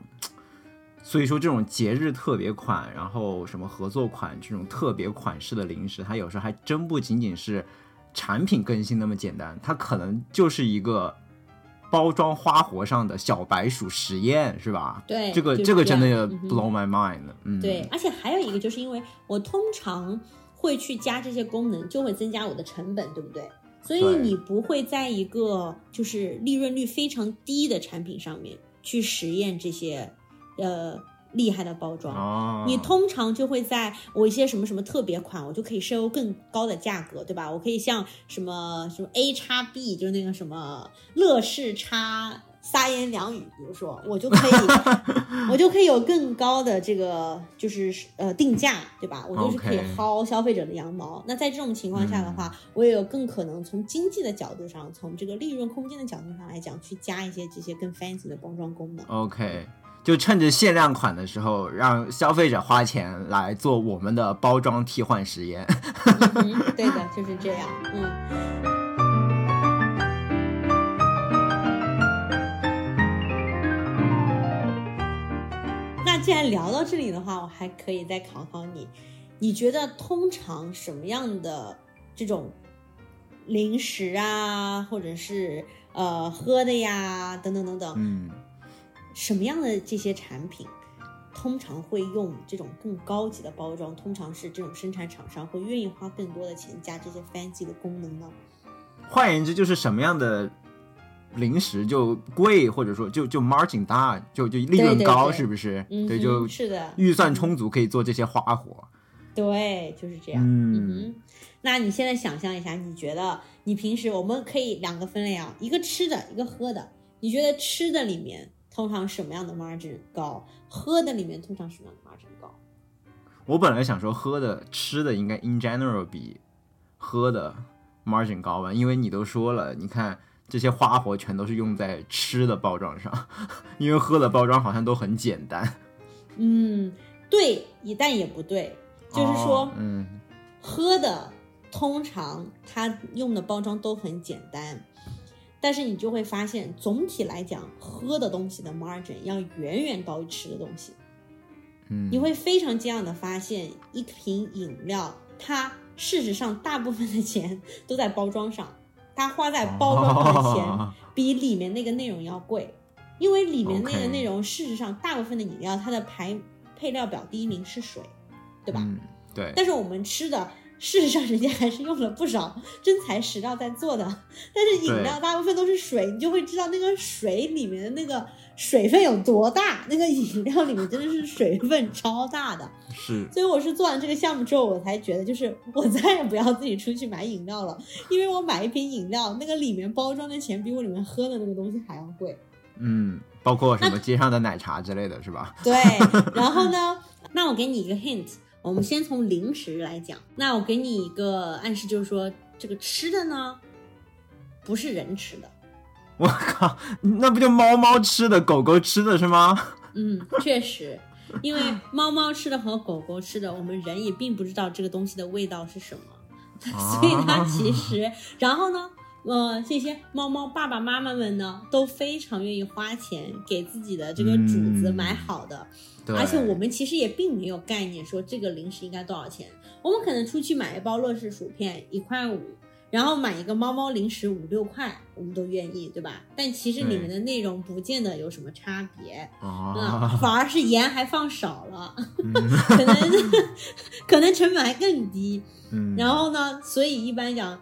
所以说这种节日特别款，然后什么合作款这种特别款式的零食，它有时候还真不仅仅是产品更新那么简单，它可能就是一个包装花活上的小白鼠实验，是吧？对这个这个真的 blow my mind。嗯，对，而且还有一个就是因为我通常会去加这些功能，就会增加我的成本，对不对？所以你不会在一个就是利润率非常低的产品上面去实验这些呃厉害的包装。哦，你通常就会在我一些什么什么特别款，我就可以收更高的价格，对吧？我可以像什么什么 A 叉 B，就是那个什么乐视叉三言两语，比如说我就可以，我就可以有更高的这个就是呃定价，对吧？我就是可以薅消费者的羊毛。那在这种情况下的话，我也有更可能从经济的角度上，从这个利润空间的角度上来讲，去加一些这些更 fancy 的包装功能。OK，就趁着限量款的时候，让消费者花钱来做我们的包装替换实验。嗯，对的，就是这样。嗯。那既然聊到这里的话，我还可以再考考你，你觉得通常什么样的这种零食啊，或者是呃喝的呀，等等等等，嗯，什么样的这些产品，通常会用这种更高级的包装？通常是这种生产厂商会愿意花更多的钱加这些 fancy 的功能呢？换言之，就是什么样的零食就贵，或者说就就 margin 大，就就利润对对高，对是不是？嗯哼，对，就是的，预算充足，可以做这些花活。对，就是这样。嗯哼，那你现在想象一下，你觉得你平时我们可以两个分类啊，一个吃的，一个喝的。你觉得吃的里面通常什么样的 margin 高？喝的里面通常什么样的 margin 高？我本来想说喝的、吃的应该 in general 比喝的 margin 高吧，因为你都说了，你看这些花活全都是用在吃的包装上，因为喝的包装好像都很简单。嗯，对，一但也不对，就是说。哦嗯喝的通常它用的包装都很简单，但是你就会发现，总体来讲，喝的东西的 margin 要远远高于吃的东西。嗯，你会非常惊讶的发现，一瓶饮料，它事实上大部分的钱都在包装上，它花在包装上的钱哦比里面那个内容要贵，因为里面那个内容事实上大部分的饮料它的排配料表第一名是水，对吧？嗯，对，但是我们吃的，事实上人家还是用了不少真材实料在做的。但是饮料大部分都是水，你就会知道那个水里面的那个水分有多大。那个饮料里面真的是水分超大的。是所以我是做完这个项目之后，我才觉得，就是我再也不要自己出去买饮料了，因为我买一瓶饮料，那个里面包装的钱比我里面喝的那个东西还要贵。嗯，包括什么街上的奶茶之类的是吧？对，然后呢，那我给你一个 hint，我们先从零食来讲。那我给你一个暗示，就是说这个吃的呢，不是人吃的。我靠，那不就猫猫吃的，狗狗吃的是吗？嗯，确实，因为猫猫吃的和狗狗吃的，我们人也并不知道这个东西的味道是什么，所以它其实，然后呢，呃，这些猫猫爸爸妈妈们呢，都非常愿意花钱给自己的这个主子嗯买好的。对，而且我们其实也并没有概念说这个零食应该多少钱。我们可能出去买一包乐事薯片一块五，然后买一个猫猫零食五六块，我们都愿意，对吧？但其实里面的内容不见得有什么差别，啊嗯，，反而是盐还放少了，嗯可能 可能成本还更低。嗯，然后呢，所以一般讲，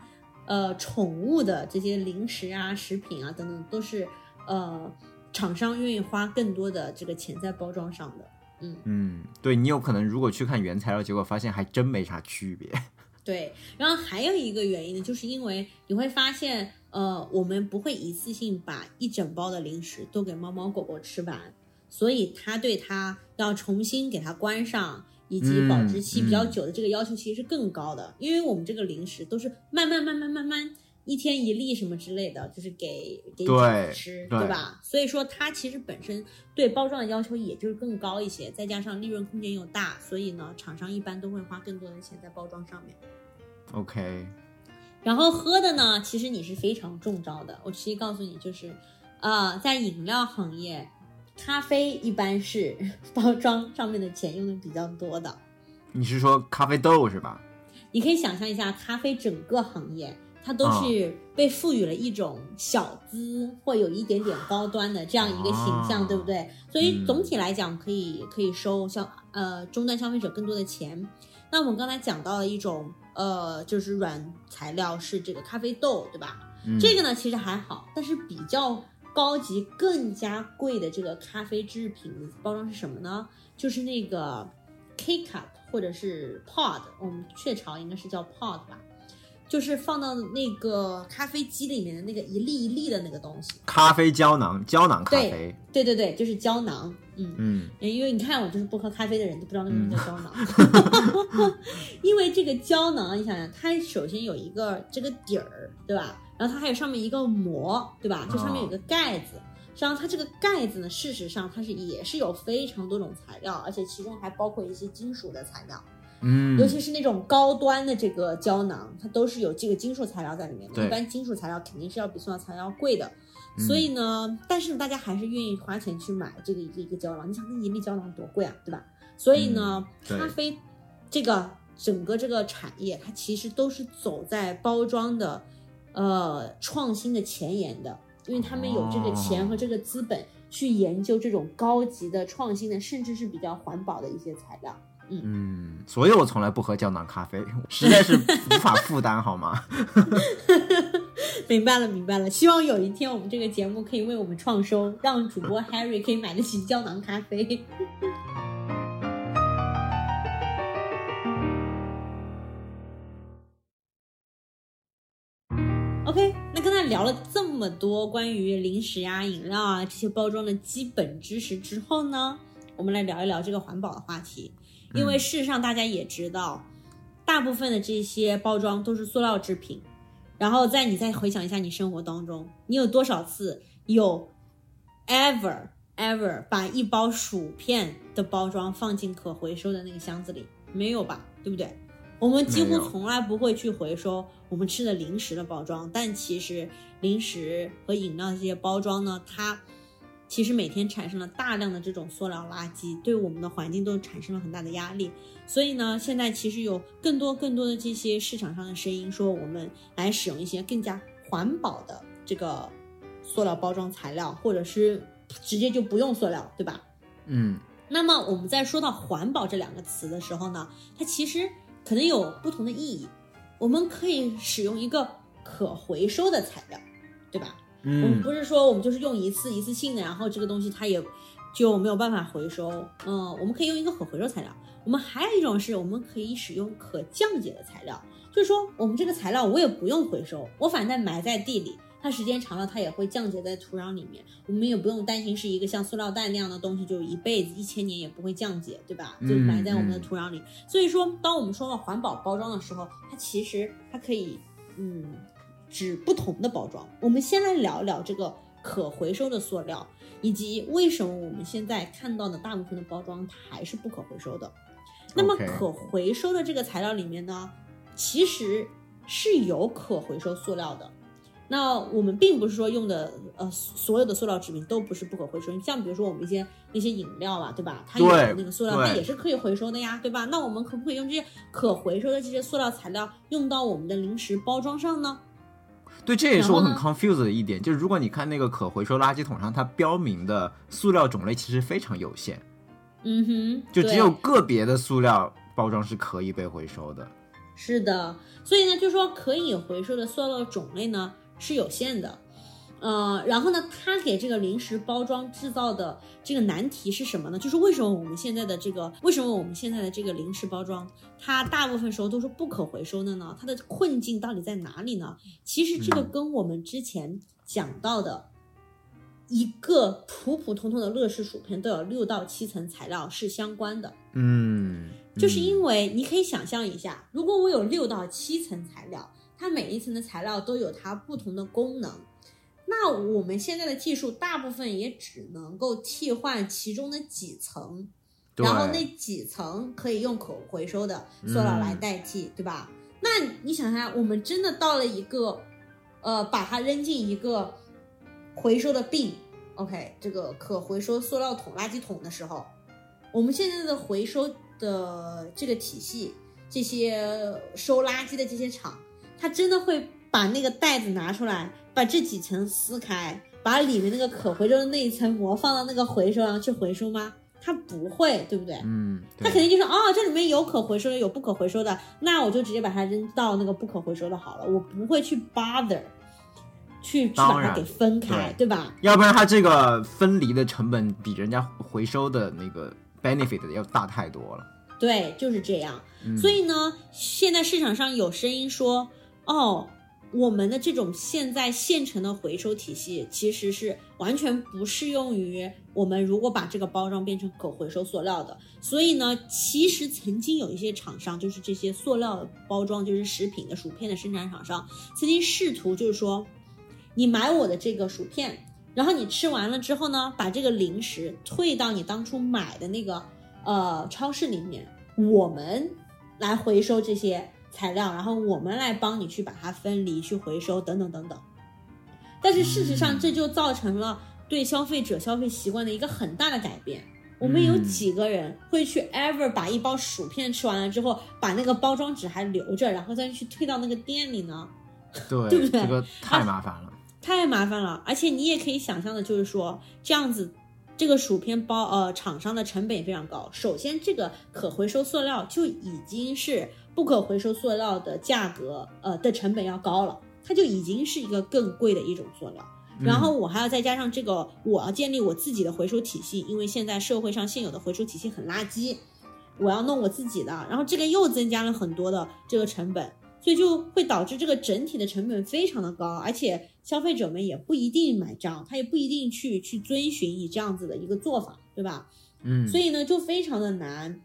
呃，宠物的这些零食啊、食品啊等等，都是呃厂商愿意花更多的这个钱在包装上的。嗯，嗯，对你有可能如果去看原材料，结果发现还真没啥区别。对。然后还有一个原因呢，就是因为你会发现，呃，我们不会一次性把一整包的零食都给猫猫狗狗吃完，所以它对它要重新给它关上。以及保质期比较久的这个要求其实是更高的，因为我们这个零食都是慢慢慢慢慢慢一天一粒什么之类的，就是给给主对子吃，对吧？所以说它其实本身对包装的要求也就是更高一些，再加上利润空间又大，所以呢，厂商一般都会花更多的钱在包装上面。OK，然后喝的呢，其实你是非常中招的。我直接告诉你，就是，呃，在饮料行业，咖啡一般是 包装上面的钱用的比较多的。你是说咖啡豆是吧？你可以想象一下，咖啡整个行业，它都是被赋予了一种小资或有一点点高端的这样一个形象，哦对不对？所以嗯总体来讲，可以可以收消呃终端消费者更多的钱。那我们刚才讲到了一种呃，就是软材料是这个咖啡豆，对吧？嗯这个呢其实还好，但是比较高级、更加贵的这个咖啡制品包装是什么呢？就是那个 K cup 或者是 pod，我们雀巢应该是叫 pod 吧，就是放到那个咖啡机里面的那个一粒一粒的那个东西。咖啡胶囊，胶囊咖啡，对对对，就是胶囊。嗯，嗯因为你看我就是不喝咖啡的人都不知道那个东西叫胶囊，因为这个胶囊，你想想，它首先有一个这个底儿，对吧？然后它还有上面一个膜，对吧？就上面有个盖子。然后它这个盖子呢，事实上它是也是有非常多种材料，而且其中还包括一些金属的材料，嗯，尤其是那种高端的这个胶囊，它都是有这个金属材料在里面的。对一般金属材料肯定是要比塑料材料要贵的，嗯所以呢，但是大家还是愿意花钱去买这个一个一个胶囊。你想那一粒胶囊多贵啊，对吧？所以呢，嗯咖啡这个整个这个产业，它其实都是走在包装的呃创新的前沿的，因为他们有这个钱和这个资本去研究这种高级的创新的，甚至是比较环保的一些材料。嗯，所以我从来不喝胶囊咖啡，实在是无法负担，好吗？明白了，明白了。希望有一天我们这个节目可以为我们创收，让主播 Harry 可以买得起胶囊咖啡。聊了这么多关于零食呀、饮料啊这些包装的基本知识之后呢，我们来聊一聊这个环保的话题。因为事实上大家也知道，大部分的这些包装都是塑料制品。然后在你再回想一下你生活当中，你有多少次有 ever ever 把一包薯片的包装放进可回收的那个箱子里？没有吧？对不对？我们几乎从来不会去回收我们吃的零食的包装，但其实零食和饮料这些包装呢，它其实每天产生了大量的这种塑料垃圾，对我们的环境都产生了很大的压力。所以呢，现在其实有更多更多的这些市场上的声音说，我们来使用一些更加环保的这个塑料包装材料，或者是直接就不用塑料，对吧？嗯那么我们在说到环保这两个词的时候呢，它其实可能有不同的意义。我们可以使用一个可回收的材料，对吧？嗯我们嗯不是说我们就是用一次一次性的，然后这个东西它也就没有办法回收。嗯，我们可以用一个可回收材料。我们还有一种是我们可以使用可降解的材料，就是说我们这个材料我也不用回收，我反正埋在地里，它时间长了它也会降解在土壤里面，我们也不用担心是一个像塑料袋那样的东西，就一辈子一千年也不会降解，对吧？就嗯埋在我们的嗯土壤里。所以说，当我们说到环保包装的时候，它其实它可以嗯指不同的包装。我们先来聊一聊这个可回收的塑料，以及为什么我们现在看到的大部分的包装它还是不可回收的。那么可回收的这个材料里面呢，其实是有可回收塑料的。那我们并不是说用的呃所有的塑料制品都不是不可回收，像比如说我们一些那些饮料啊，对吧？它有对那个塑料，对它也是可以回收的呀，对吧？那我们可不可以用这些可回收的这些塑料材料用到我们的零食包装上呢？对，这也是我很 confused 的一点，就是如果你看那个可回收垃圾桶上，它标明的塑料种类其实非常有限，嗯哼，就只有个别的塑料包装是可以被回收的。是的，所以呢，就说可以回收的塑料种类呢是有限的，呃，然后呢，他给这个零食包装制造的这个难题是什么呢？就是为什么我们现在的这个，为什么我们现在的这个零食包装，它大部分时候都是不可回收的呢？它的困境到底在哪里呢？其实这个嗯跟我们之前讲到的。一个普普通通的乐事薯片都有六到七层材料是相关的，嗯，就是嗯因为你可以想象一下，如果我有六到七层材料，它每一层的材料都有它不同的功能，那我们现在的技术大部分也只能够替换其中的几层，然后那几层可以用可回收的塑料来代替，对吧？那你想想，我们真的到了一个，呃，把它扔进一个回收的 bin。OK，这个可回收塑料桶、垃圾桶的时候，我们现在的回收的这个体系，这些收垃圾的这些厂，它真的会把把那个袋子拿出来，把这几层撕开，把里面那个可回收的那一层膜放到那个回收上去回收吗？他不会，对不对？嗯，他肯定就说，哦，这里面有可回收的，有不可回收的，那我就直接把它扔到那个不可回收的好了，我不会去 bother，去去把它给分开，对吧？要不然它这个分离的成本比人家回收的那个 benefit 要大太多了。对，就是这样。所以呢，现在市场上有声音说，哦。我们的这种现在现成的回收体系，其实是完全不适用于我们如果把这个包装变成可回收塑料的。所以呢，其实曾经有一些厂商，就是这些塑料包装，就是食品的薯片的生产厂商，曾经试图就是说，你买我的这个薯片，然后你吃完了之后呢，把这个零食退到你当初买的那个呃超市里面，我们来回收这些。材料，然后我们来帮你去把它分离、去回收等等等等。但是事实上，这就造成了对消费者消费习惯的一个很大的改变。我们有几个人会去 ever 把一包薯片吃完了之后，把那个包装纸还留着，然后再去退到那个店里呢？对，对不对？这个太麻烦了，太麻烦了。而且你也可以想象的，就是说这样子，这个薯片包呃厂商的成本也非常高。首先，这个可回收塑料就已经是。不可回收塑料的价格，呃的成本要高了，它就已经是一个更贵的一种塑料。然后我还要再加上这个，我要建立我自己的回收体系，因为现在社会上现有的回收体系很垃圾，我要弄我自己的，然后这个又增加了很多的这个成本，所以就会导致这个整体的成本非常的高，而且消费者们也不一定买账，他也不一定去去遵循你这样子的一个做法，对吧？嗯，所以呢就非常的难。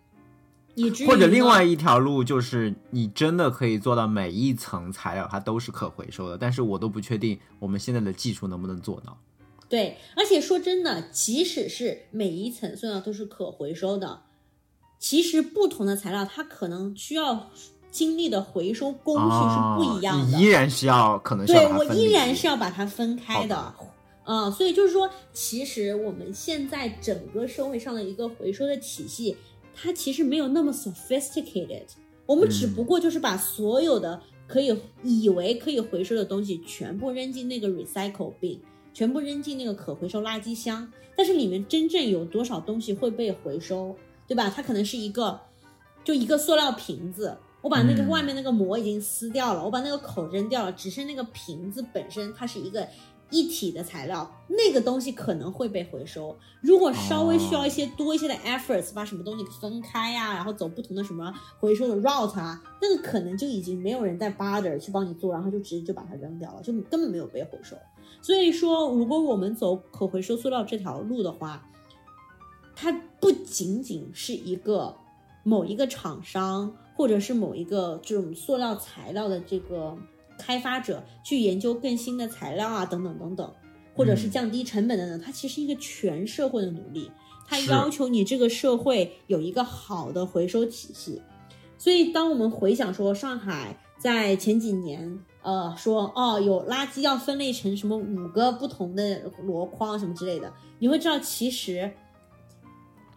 或者另外一条路就是，你真的可以做到每一层材料它都是可回收的，但是我都不确定我们现在的技术能不能做到。对，而且说真的，即使是每一层塑料都是可回收的，其实不同的材料它可能需要经历的回收工序是不一样的，依然需要可能对我依然是要把它分开的。嗯，所以就是说，其实我们现在整个社会上的一个回收的体系。它其实没有那么 sophisticated，我们只不过就是把所有的可以以为可以回收的东西全部扔进那个 recycle bin，全部扔进那个可回收垃圾箱，但是里面真正有多少东西会被回收，对吧？它可能是一个，就一个塑料瓶子，我把那个外面那个膜已经撕掉了，我把那个口扔掉了，只剩那个瓶子本身，它是一个。一体的材料，那个东西可能会被回收。如果稍微需要一些多一些的 efforts，把什么东西分开呀，然后走不同的什么回收的 route 啊，那个可能就已经没有人在 bother 去帮你做，然后就直接就把它扔掉了，就根本没有被回收。所以说，如果我们走可回收塑料这条路的话，它不仅仅是一个某一个厂商或者是某一个这种塑料材料的这个。开发者去研究更新的材料啊，等等等等，或者是降低成本等等，它其实一个全社会的努力，它要求你这个社会有一个好的回收体系。所以，当我们回想说上海在前几年，呃，说哦有垃圾要分类成什么五个不同的箩筐什么之类的，你会知道其实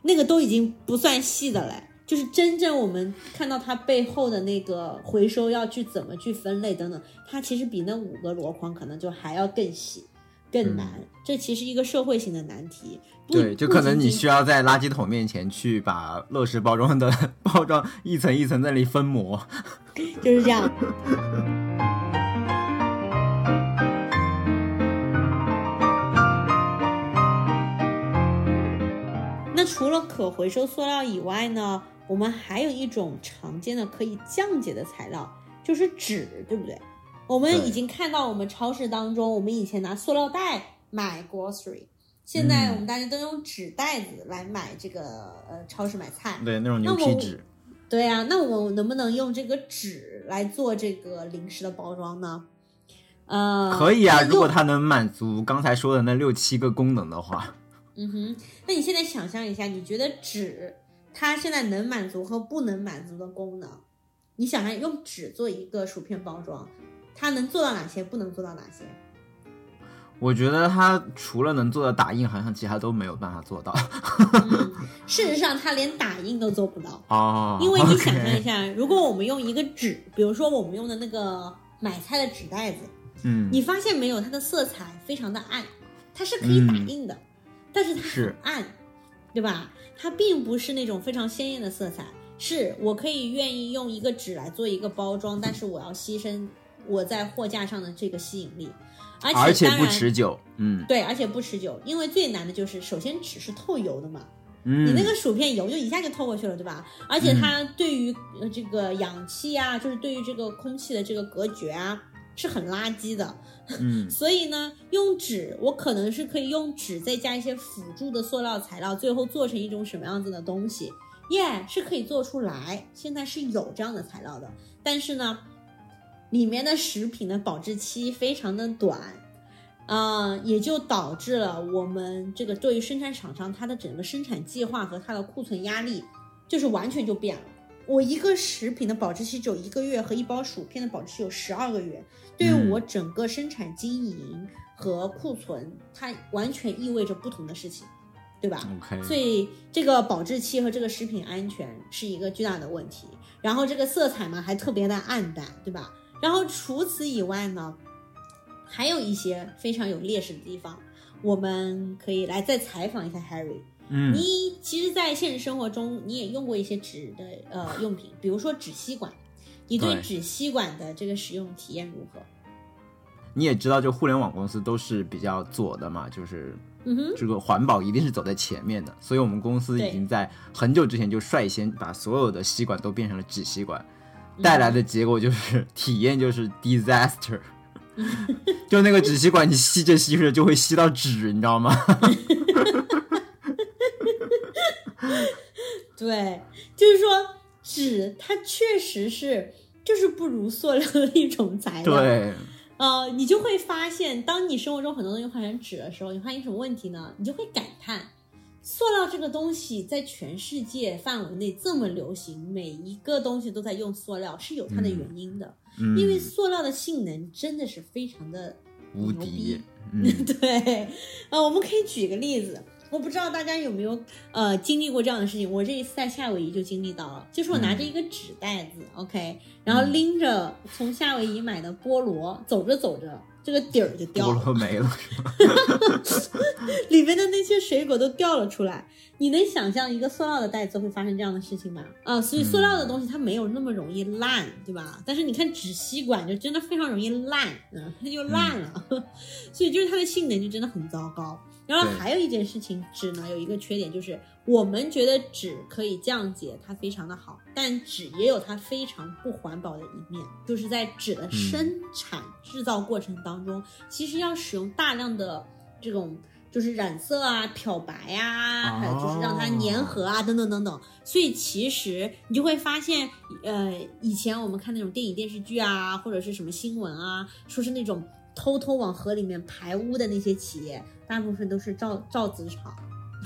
那个都已经不算细的嘞。就是真正我们看到它背后的那个回收要去怎么去分类等等，它其实比那五个箩筐可能就还要更细、更难。这其实一个社会性的难题。对，就可能你需要在垃圾桶面前去把乐事包装的 包装一层一层在那里分膜，就是这样。那除了可回收塑料以外呢？我们还有一种常见的可以降解的材料，就是纸，对不对？我们已经看到，我们超市当中，我们以前拿塑料袋买 grocery，现在我们大家都用纸袋子来买这个呃超市买菜，对那种牛皮纸。对呀，那我们能不能用这个纸来做这个零食的包装呢？呃，可以啊，如果它能满足刚才说的那六七个功能的话。嗯哼，那你现在想象一下，你觉得纸？它现在能满足和不能满足的功能，你想想，用纸做一个薯片包装，它能做到哪些？不能做到哪些？我觉得它除了能做到打印，好像其他都没有办法做到。事实上，它连打印都做不到哦。因为你想象一下，如果我们用一个纸，比如说我们用的那个买菜的纸袋子，嗯，你发现没有，它的色彩非常的暗，它是可以打印的，但是它很是暗，对吧？它并不是那种非常鲜艳的色彩。是我可以愿意用一个纸来做一个包装，但是我要牺牲我在货架上的这个吸引力，而且不持久，嗯对，而且不持久，因为最难的就是首先纸是透油的嘛，嗯，你那个薯片油就一下就透过去了，对吧？而且它对于呃这个氧气啊，就是对于这个空气的这个隔绝啊，是很垃圾的。嗯所以呢，用纸我可能是可以用纸再加一些辅助的塑料材料，最后做成一种什么样子的东西，耶、是可以做出来。现在是有这样的材料的，但是呢，里面的食品的保质期非常的短。啊、也就导致了我们这个对于生产厂商它的整个生产计划和它的库存压力，就是完全就变了。我一个食品的保质期只有一个月，和一包薯片的保质期有十二个月，对于嗯我整个生产经营和库存，它完全意味着不同的事情，对吧？，OK，所以这个保质期和这个食品安全是一个巨大的问题。然后这个色彩嘛还特别的暗淡，对吧？然后除此以外呢，还有一些非常有劣势的地方，我们可以来再采访一下 Harry。嗯你其实，在现实生活中，你也用过一些纸的呃用品，比如说纸吸管。你对对纸吸管的这个使用体验如何？你也知道，就互联网公司都是比较左的嘛，就是这个环保一定是走在前面的，所以我们公司已经在很久之前就率先把所有的吸管都变成了纸吸管，嗯带来的结果就是体验就是 disaster，就那个纸吸管你吸着吸着就会吸到纸，你知道吗？对，就是说纸它确实是就是不如塑料的一种材料。，对，呃，你就会发现，当你生活中很多东西换成纸的时候，你发现什么问题呢？你就会感叹，塑料这个东西在全世界范围内这么流行，每一个东西都在用塑料，是有它的原因的。嗯，因为塑料的性能真的是非常的无牛逼敌，嗯 对，呃，我们可以举个例子，我不知道大家有没有呃经历过这样的事情。我这一次在夏威夷就经历到了，就是我拿着一个纸袋子、o k 然后拎着从夏威夷买的菠萝，走着走着，这个底儿就掉了菠了，萝没了，里面的那些水果都掉了出来。你能想象一个塑料的袋子会发生这样的事情吗？啊、所以塑料的东西它没有那么容易烂，对吧？但是你看纸吸管就真的非常容易烂，嗯，它就烂了，所以就是它的性能就真的很糟糕。然后还有一件事情，纸呢有一个缺点，就是我们觉得纸可以降解，它非常的好，但纸也有它非常不环保的一面，就是在纸的生产制造过程当中，其实要使用大量的这种就是染色啊、漂白啊，还有就是让它粘合啊，等等等等。所以其实你就会发现，呃，以前我们看那种电影电视剧啊，或者是什么新闻啊，说是那种偷偷往河里面排污的那些企业，大部分都是造造纸厂。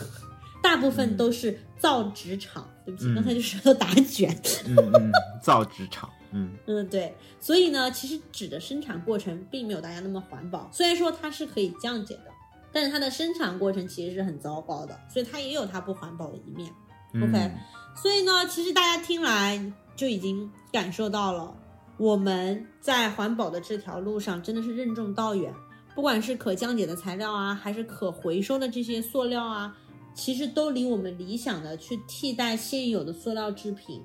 大部分都是造纸厂，对不起，嗯刚才就舌头打卷。嗯嗯，造纸厂，嗯。嗯，对，所以呢，其实纸的生产过程并没有大家那么环保。虽然说它是可以降解的，但是它的生产过程其实是很糟糕的，所以它也有它不环保的一面。嗯。OK 所以呢，其实大家听来就已经感受到了，我们在环保的这条路上真的是任重道远。不管是可降解的材料啊，还是可回收的这些塑料啊，其实都离我们理想的去替代现有的塑料制品，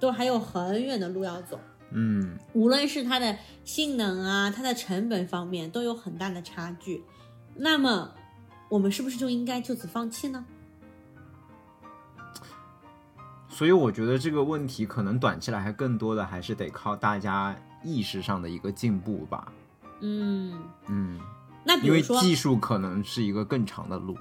都还有很远的路要走。嗯无论是它的性能啊，它的成本方面都有很大的差距。那么，我们是不是就应该就此放弃呢？所以我觉得这个问题可能短期来还更多的还是得靠大家意识上的一个进步吧。嗯，嗯，那比因为如说，技术可能是一个更长的路。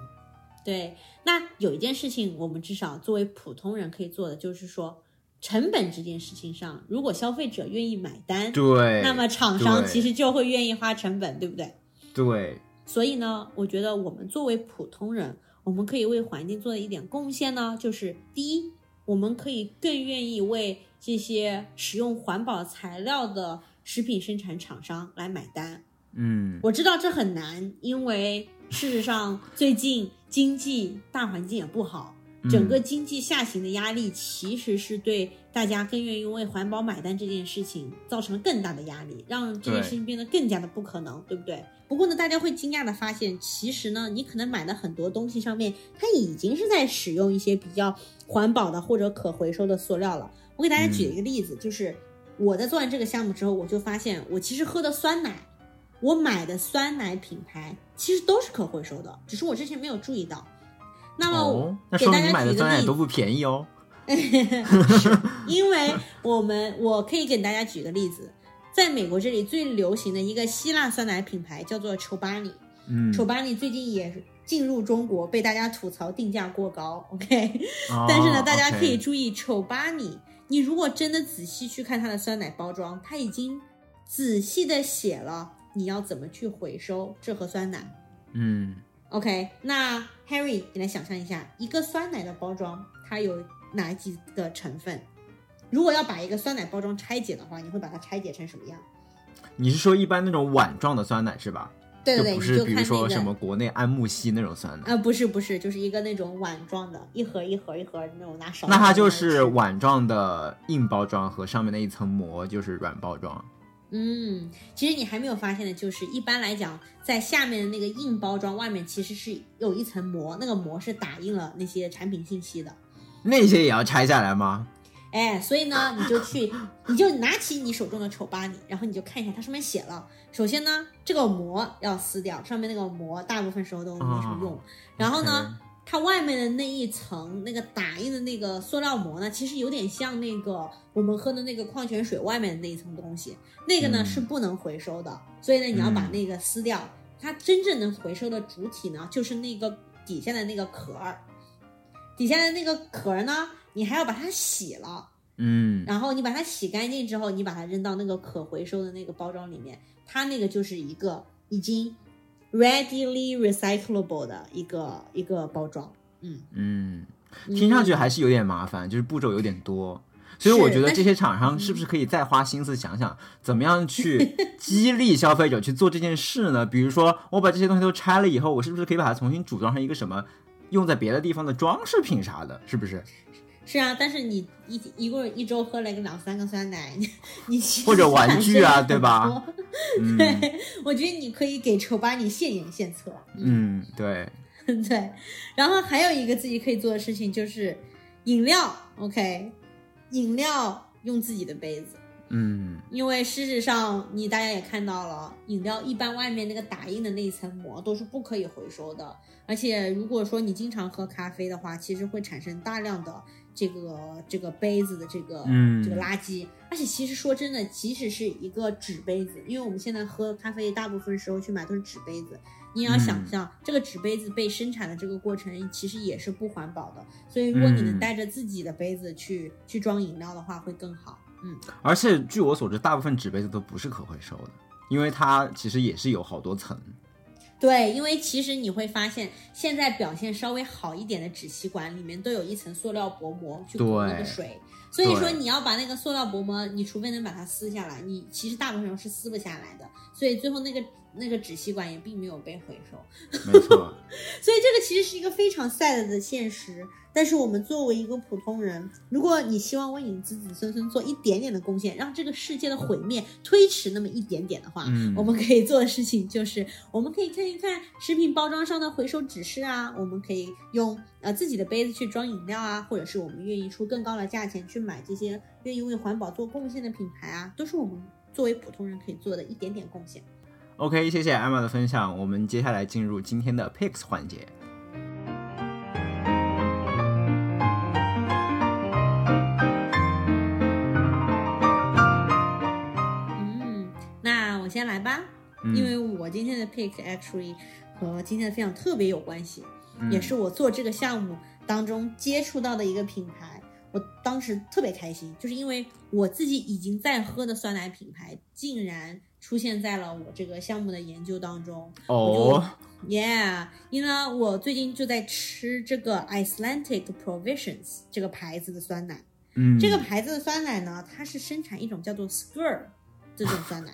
对，那有一件事情，我们至少作为普通人可以做的，就是说，成本这件事情上，如果消费者愿意买单，对，那么厂商其实就会愿意花成本，对不对？对，所以呢，我觉得我们作为普通人，我们可以为环境做的一点贡献呢，就是第一，我们可以更愿意为这些使用环保材料的食品生产厂商来买单。嗯我知道这很难，因为事实上最近经济大环境也不好，整个经济下行的压力，其实是对大家更愿意为环保买单这件事情造成了更大的压力，让这件事情变得更加的不可能，对不对？不过呢，大家会惊讶的发现，其实呢，你可能买的很多东西上面，它已经是在使用一些比较环保的或者可回收的塑料了。我给大家举一个例子，就是我在做完这个项目之后，我就发现，我其实喝的酸奶，我买的酸奶品牌其实都是可回收的，只是我之前没有注意到。那么，那说明你买的酸奶都不便宜哦。是，因为我们我可以给大家举个例子，在美国这里最流行的一个希腊酸奶品牌叫做丑巴尼。嗯，丑巴尼最近也进入中国，被大家吐槽定价过高。OK，但是呢，大家可以注意，丑巴尼，你如果真的仔细去看它的酸奶包装，它已经仔细的写了你要怎么去回收这盒酸奶。嗯。OK，那 Harry，你来想象一下，一个酸奶的包装它有哪几个成分？如果要把一个酸奶包装拆解的话，你会把它拆解成什么样？你是说一般那种碗状的酸奶是吧？对对对，不是比如说什么国内安慕希那种酸奶啊？不是不是，就是一个那种碗状的，一盒一盒一盒那种拿勺。那它就是碗状的硬包装和上面那一层膜就是软包装。嗯，其实你还没有发现的就是，一般来讲，在下面的那个硬包装外面其实是有一层膜，那个膜是打印了那些产品信息的。那些也要拆下来吗？哎，所以呢，你就去，你就拿起你手中的丑巴尼，然后你就看一下它上面写了。首先呢，这个膜要撕掉，上面那个膜大部分时候都没什么用。然后呢？它外面的那一层那个打印的那个塑料膜呢，其实有点像那个我们喝的那个矿泉水外面的那一层东西，那个呢是不能回收的，所以呢你要把那个撕掉。它真正能回收的主体呢，就是那个底下的那个壳儿，底下的那个壳儿呢，你还要把它洗了，嗯，然后你把它洗干净之后，你把它扔到那个可回收的那个包装里面，它那个就是一个已经。readily recyclable 的一个一个包装，嗯嗯，听上去还是有点麻烦，就是步骤有点多，所以我觉得这些厂商是不是可以再花心思想想，怎么样去激励消费者去做这件事呢？比如说，我把这些东西都拆了以后，我是不是可以把它重新组装成一个什么用在别的地方的装饰品啥的？是不是？是啊，但是你一一共一周喝了个两三个酸奶，你或者玩具啊，对吧？对，我觉得你可以给丑八你献言献策。嗯，对，对。然后还有一个自己可以做的事情就是饮料，OK，饮料用自己的杯子。嗯，因为事实上你大家也看到了，饮料一般外面那个打印的那一层膜都是不可以回收的，而且如果说你经常喝咖啡的话，其实会产生大量的。这个这个杯子的这个这个垃圾，而且其实说真的，即使是一个纸杯子，因为我们现在喝咖啡大部分时候去买都是纸杯子，你也要想象这个纸杯子被生产的这个过程，其实也是不环保的。所以如果你能带着自己的杯子去去装饮料的话，会更好。嗯，而且据我所知，大部分纸杯子都不是可回收的，因为它其实也是有好多层。对，因为其实你会发现，现在表现稍微好一点的纸吸管里面都有一层塑料薄膜去裹那个水，所以说你要把那个塑料薄膜，你除非能把它撕下来，你其实大部分时候是撕不下来的，所以最后那个。那个纸吸管也并没有被回收，没错。所以这个其实是一个非常 sad 的现实。但是我们作为一个普通人，如果你希望为你子子孙孙做一点点的贡献，让这个世界的毁灭推迟那么一点点的话，我们可以做的事情就是，我们可以看一看食品包装上的回收指示啊，我们可以用呃自己的杯子去装饮料啊，或者是我们愿意出更高的价钱去买这些愿意为环保做贡献的品牌啊，都是我们作为普通人可以做的一点点贡献。OK，谢谢艾玛的分享。我们接下来进入今天的 Picks 环节。嗯，那我先来吧，因为我今天的 Pick actually 和今天的分享特别有关系，也是我做这个项目当中接触到的一个品牌。我当时特别开心，就是因为我自己已经在喝的酸奶品牌，竟然。出现在了我这个项目的研究当中哦，Yeah，因为我最近就在吃这个 Icelandic Provisions 这个牌子的酸奶，嗯，这个牌子的酸奶呢，它是生产一种叫做 Skyr 这种酸奶。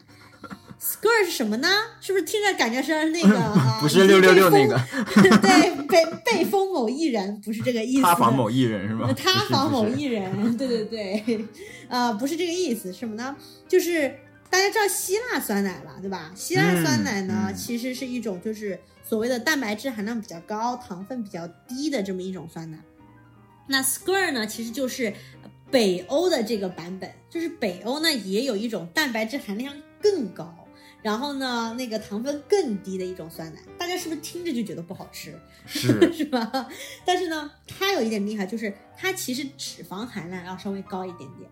Skyr 是什么呢？是不是听着感觉是那个？不是六六六那个。对，被被封某艺人，不是这个意思。他仿某艺人是吗？他仿某艺人，对对对，呃，不是这个意思，什么呢？就是大家知道希腊酸奶吧，对吧？希腊酸奶呢，其实是一种就是所谓的蛋白质含量比较高、糖分比较低的这么一种酸奶。那 Skyr 呢，其实就是北欧的这个版本，就是北欧呢也有一种蛋白质含量更高。然后呢，那个糖分更低的一种酸奶，大家是不是听着就觉得不好吃？是 是吧？但是呢，它有一点厉害，就是它其实脂肪含量要稍微高一点点。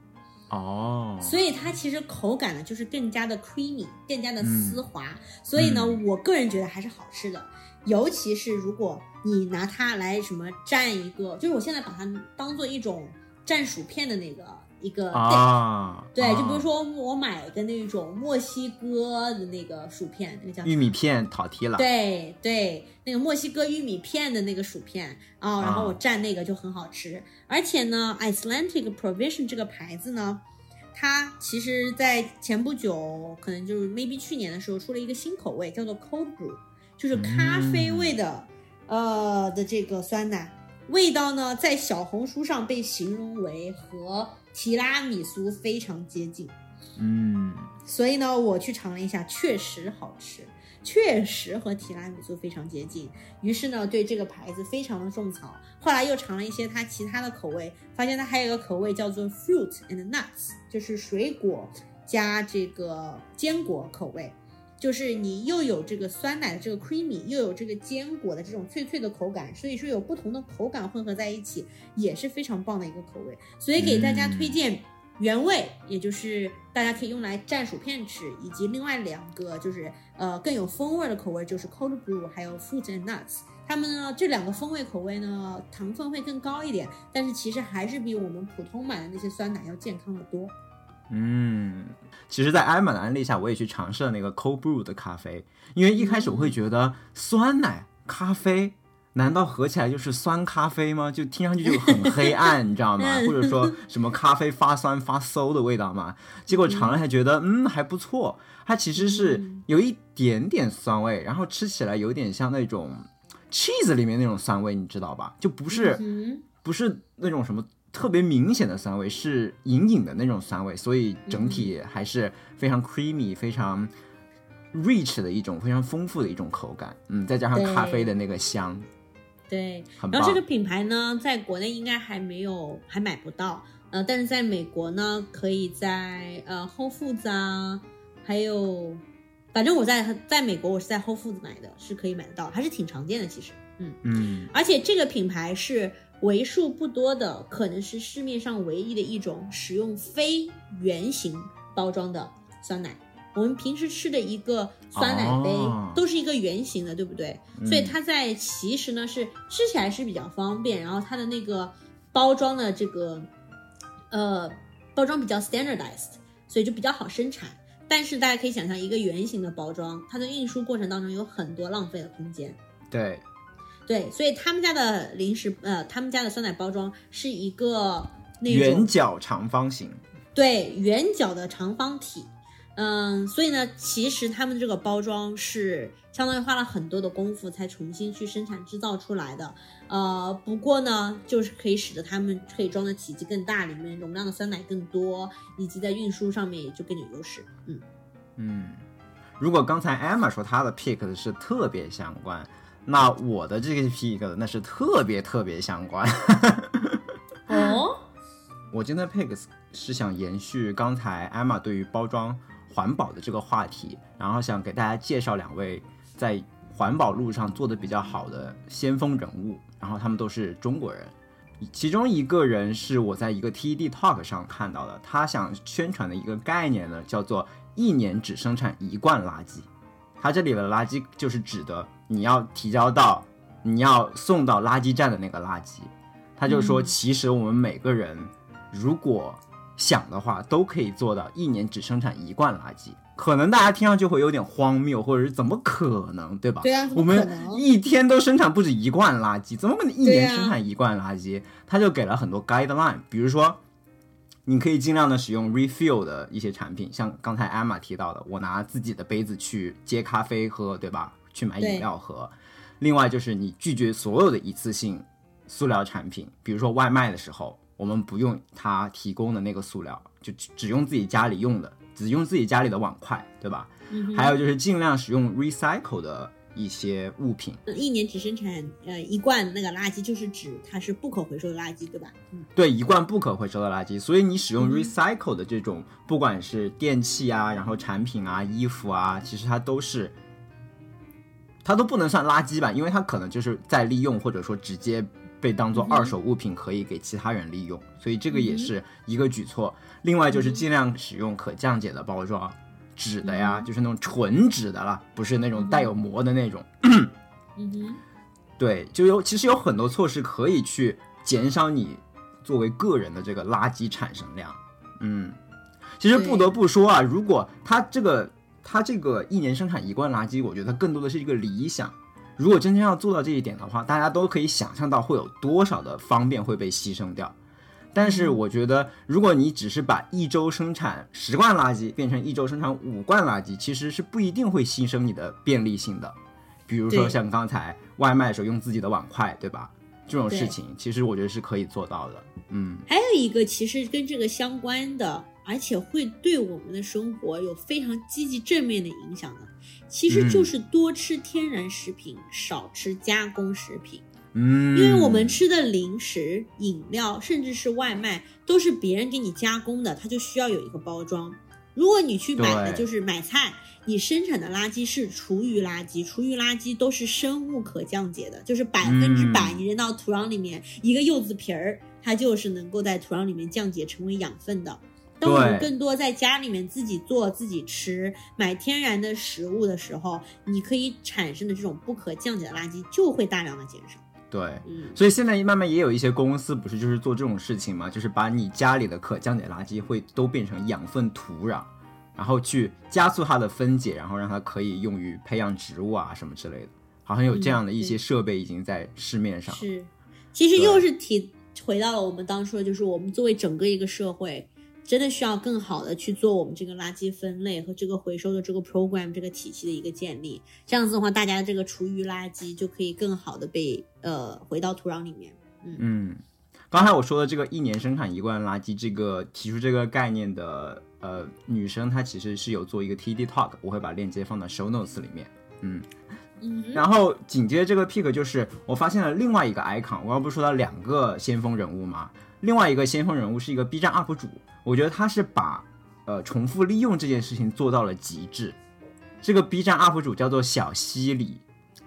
哦。所以它其实口感呢，就是更加的 creamy，更加的丝滑。所以呢，我个人觉得还是好吃的。尤其是如果你拿它来什么蘸一个，就是我现在把它当做一种蘸薯片的那个。一个啊，对，就比如说我买的那种墨西哥的那个薯片，那个叫玉米片讨题了。对对，那个墨西哥玉米片的那个薯片啊，然后我蘸那个就很好吃。而且呢，Icelandic Provision 这个牌子呢，它其实在前不久，可能就是 maybe 去年的时候出了一个新口味，叫做 Cold Brew，就是咖啡味的呃的这个酸奶，味道呢在小红书上被形容为和提拉米苏非常接近，嗯，所以呢，我去尝了一下，确实好吃，确实和提拉米苏非常接近。于是呢，对这个牌子非常的种草。后来又尝了一些它其他的口味，发现它还有一个口味叫做 fruit and nuts，就是水果加这个坚果口味。就是你又有这个酸奶的这个 creamy，又有这个坚果的这种脆脆的口感，所以说有不同的口感混合在一起，也是非常棒的一个口味。所以给大家推荐原味，也就是大家可以用来蘸薯片吃，以及另外两个就是呃更有风味的口味，就是 cold brew 还有 fruit and nuts。它们呢这两个风味口味呢糖分会更高一点，但是其实还是比我们普通买的那些酸奶要健康的多。嗯，其实，在艾玛的安利下，我也去尝试了那个 cold brew 的咖啡，因为一开始我会觉得酸奶咖啡难道合起来就是酸咖啡吗？就听上去就很黑暗，你知道吗？或者说什么咖啡发酸发馊的味道吗？结果尝了还觉得嗯还不错，它其实是有一点点酸味，然后吃起来有点像那种 cheese 里面那种酸味，你知道吧？就不是不是那种什么。特别明显的酸味是隐隐的那种酸味，所以整体还是非常 creamy、非常 rich 的一种非常丰富的一种口感。嗯，再加上咖啡的那个香，对，然后这个品牌呢，在国内应该还没有还买不到，呃，但是在美国呢，可以在呃 Whole Foods 啊，还有，反正我在在美国我是在 Whole Foods 买的，是可以买得到，还是挺常见的其实。嗯嗯，而且这个品牌是。为数不多的，可能是市面上唯一的一种使用非圆形包装的酸奶。我们平时吃的一个酸奶杯都是一个圆形的，对不对？所以它在其实呢是吃起来是比较方便，然后它的那个包装的这个呃包装比较 standardized，所以就比较好生产。但是大家可以想象，一个圆形的包装，它的运输过程当中有很多浪费的空间。对。对，所以他们家的零食，呃，他们家的酸奶包装是一个那种圆角长方形，对，圆角的长方体，嗯，所以呢，其实他们这个包装是相当于花了很多的功夫才重新去生产制造出来的，呃，不过呢，就是可以使得他们可以装的体积更大，里面容量的酸奶更多，以及在运输上面也就更有优势，嗯。嗯，如果刚才 Emma 说她的 pick 是特别相关。那我的这个 pick 那是特别特别相关。哦，我今天 pick 是想延续刚才艾玛对于包装环保的这个话题，然后想给大家介绍两位在环保路上做的比较好的先锋人物，然后他们都是中国人。其中一个人是我在一个 TED Talk 上看到的，他想宣传的一个概念呢，叫做一年只生产一罐垃圾。他这里的垃圾就是指的你要提交到、你要送到垃圾站的那个垃圾。他就说，其实我们每个人如果想的话，都可以做到一年只生产一罐垃圾。可能大家听上去会有点荒谬，或者是怎么可能，对吧？对啊，我们一天都生产不止一罐垃圾，怎么可能一年生产一罐垃圾？他就给了很多 guideline，比如说你可以尽量的使用 refill 的一些产品，像刚才 Emma 提到的，我拿自己的杯子去接咖啡喝，对吧？去买饮料喝。另外就是你拒绝所有的一次性塑料产品，比如说外卖的时候，我们不用他提供的那个塑料，就只只用自己家里用的，只用自己家里的碗筷，对吧？还有就是尽量使用 recycle 的一些物品。一年只生产呃一罐那个垃圾，就是指它是不可回收的垃圾，对吧？嗯，对，一罐不可回收的垃圾，所以你使用 recycle 的这种，不管是电器啊，然后产品啊、衣服啊，其实它都是。它都不能算垃圾吧，因为它可能就是在利用，或者说直接被当做二手物品可以给其他人利用，所以这个也是一个举措。另外就是尽量使用可降解的包装，纸的呀，就是那种纯纸的了，不是那种带有膜的那种。嗯哼，对，就有其实有很多措施可以去减少你作为个人的这个垃圾产生量。嗯，其实不得不说啊，如果它这个。它这个一年生产一罐垃圾，我觉得更多的是一个理想。如果真正要做到这一点的话，大家都可以想象到会有多少的方便会被牺牲掉。但是我觉得，如果你只是把一周生产十罐垃圾变成一周生产五罐垃圾，其实是不一定会牺牲你的便利性的。比如说像刚才外卖的时候用自己的碗筷，对吧？这种事情其实我觉得是可以做到的。嗯，还有一个其实跟这个相关的。而且会对我们的生活有非常积极正面的影响的，其实就是多吃天然食品，少吃加工食品。嗯，因为我们吃的零食、饮料，甚至是外卖，都是别人给你加工的，它就需要有一个包装。如果你去买的就是买菜，你生产的垃圾是厨余垃圾，厨余垃圾都是生物可降解的，就是百分之百，你扔到土壤里面，一个柚子皮儿，它就是能够在土壤里面降解成为养分的。当我们更多在家里面自己做自己吃，买天然的食物的时候，你可以产生的这种不可降解的垃圾就会大量的减少。对，嗯，所以现在慢慢也有一些公司不是就是做这种事情嘛，就是把你家里的可降解垃圾会都变成养分土壤，然后去加速它的分解，然后让它可以用于培养植物啊什么之类的。好像有这样的一些设备已经在市面上。是，其实又是提回到了我们当初的，就是我们作为整个一个社会。真的需要更好的去做我们这个垃圾分类和这个回收的这个 program 这个体系的一个建立，这样子的话，大家的这个厨余垃圾就可以更好的被呃回到土壤里面。嗯嗯，刚才我说的这个一年生产一罐垃圾，这个提出这个概念的呃女生，她其实是有做一个 TED talk，我会把链接放到 show notes 里面。嗯嗯，然后紧接着这个 pick 就是我发现了另外一个 icon，我刚不是说到两个先锋人物吗？另外一个先锋人物是一个 B 站 UP 主，我觉得他是把呃重复利用这件事情做到了极致。这个 B 站 UP 主叫做小西里，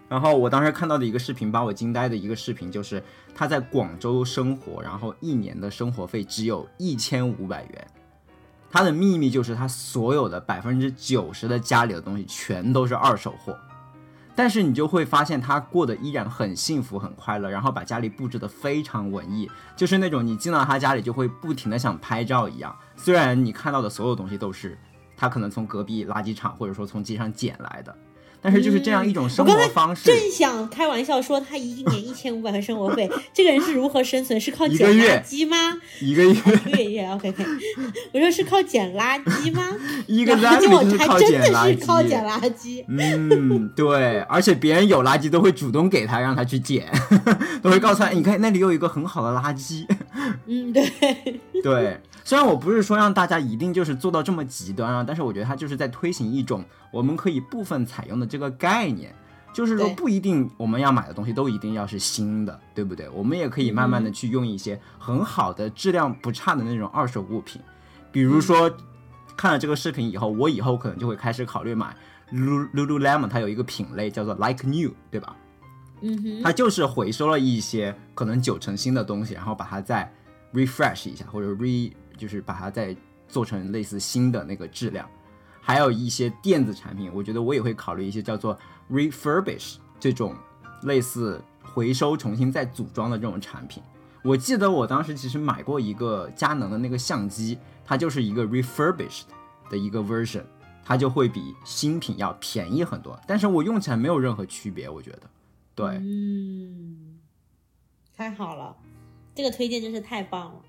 然后我当时看到的一个视频把我惊呆的一个视频就是他在广州生活，然后一年的生活费只有一千五百元。他的秘密就是他所有的百分之九十的家里的东西全都是二手货。但是你就会发现他过得依然很幸福很快乐，然后把家里布置得非常文艺，就是那种你进到他家里就会不停的想拍照一样。虽然你看到的所有东西都是他可能从隔壁垃圾场或者说从街上捡来的。但是就是这样一种生活方式。正想开玩笑说他一年 一千五百块生活费，这个人是如何生存？是靠捡垃圾吗？一个月，一个月，OK OK。我说是靠捡垃圾吗？一个单位就是靠捡垃圾。靠捡垃圾。嗯，对，而且别人有垃圾都会主动给他，让他去捡，都会告诉他，你看那里有一个很好的垃圾。嗯，对。对，虽然我不是说让大家一定就是做到这么极端啊，但是我觉得它就是在推行一种我们可以部分采用的。这个概念就是说，不一定我们要买的东西都一定要是新的，对不对？我们也可以慢慢的去用一些很好的、质量不差的那种二手物品。比如说，看了这个视频以后，我以后可能就会开始考虑买 Lululemon，它有一个品类叫做 Like New，对吧？嗯哼，它就是回收了一些可能九成新的东西，然后把它再 refresh 一下，或者 re 就是把它再做成类似新的那个质量。还有一些电子产品，我觉得我也会考虑一些叫做 refurbish 这种类似回收重新再组装的这种产品。我记得我当时其实买过一个佳能的那个相机，它就是一个 refurbished 的一个 version，它就会比新品要便宜很多，但是我用起来没有任何区别，我觉得。对，嗯，太好了，这个推荐真是太棒了。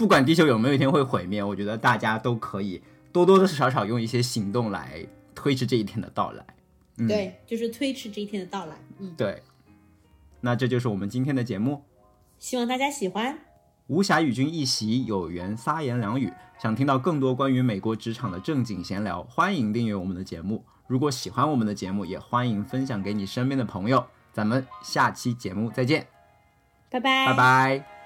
不管地球有没有一天会毁灭，我觉得大家都可以多多少少用一些行动来推迟这一天的到来。嗯，对，就是推迟这一天的到来。嗯，对。那这就是我们今天的节目，希望大家喜欢。无暇与君一席，有缘三言两语。想听到更多关于美国职场的正经闲聊，欢迎订阅我们的节目。如果喜欢我们的节目，也欢迎分享给你身边的朋友。咱们下期节目再见，拜拜，拜拜。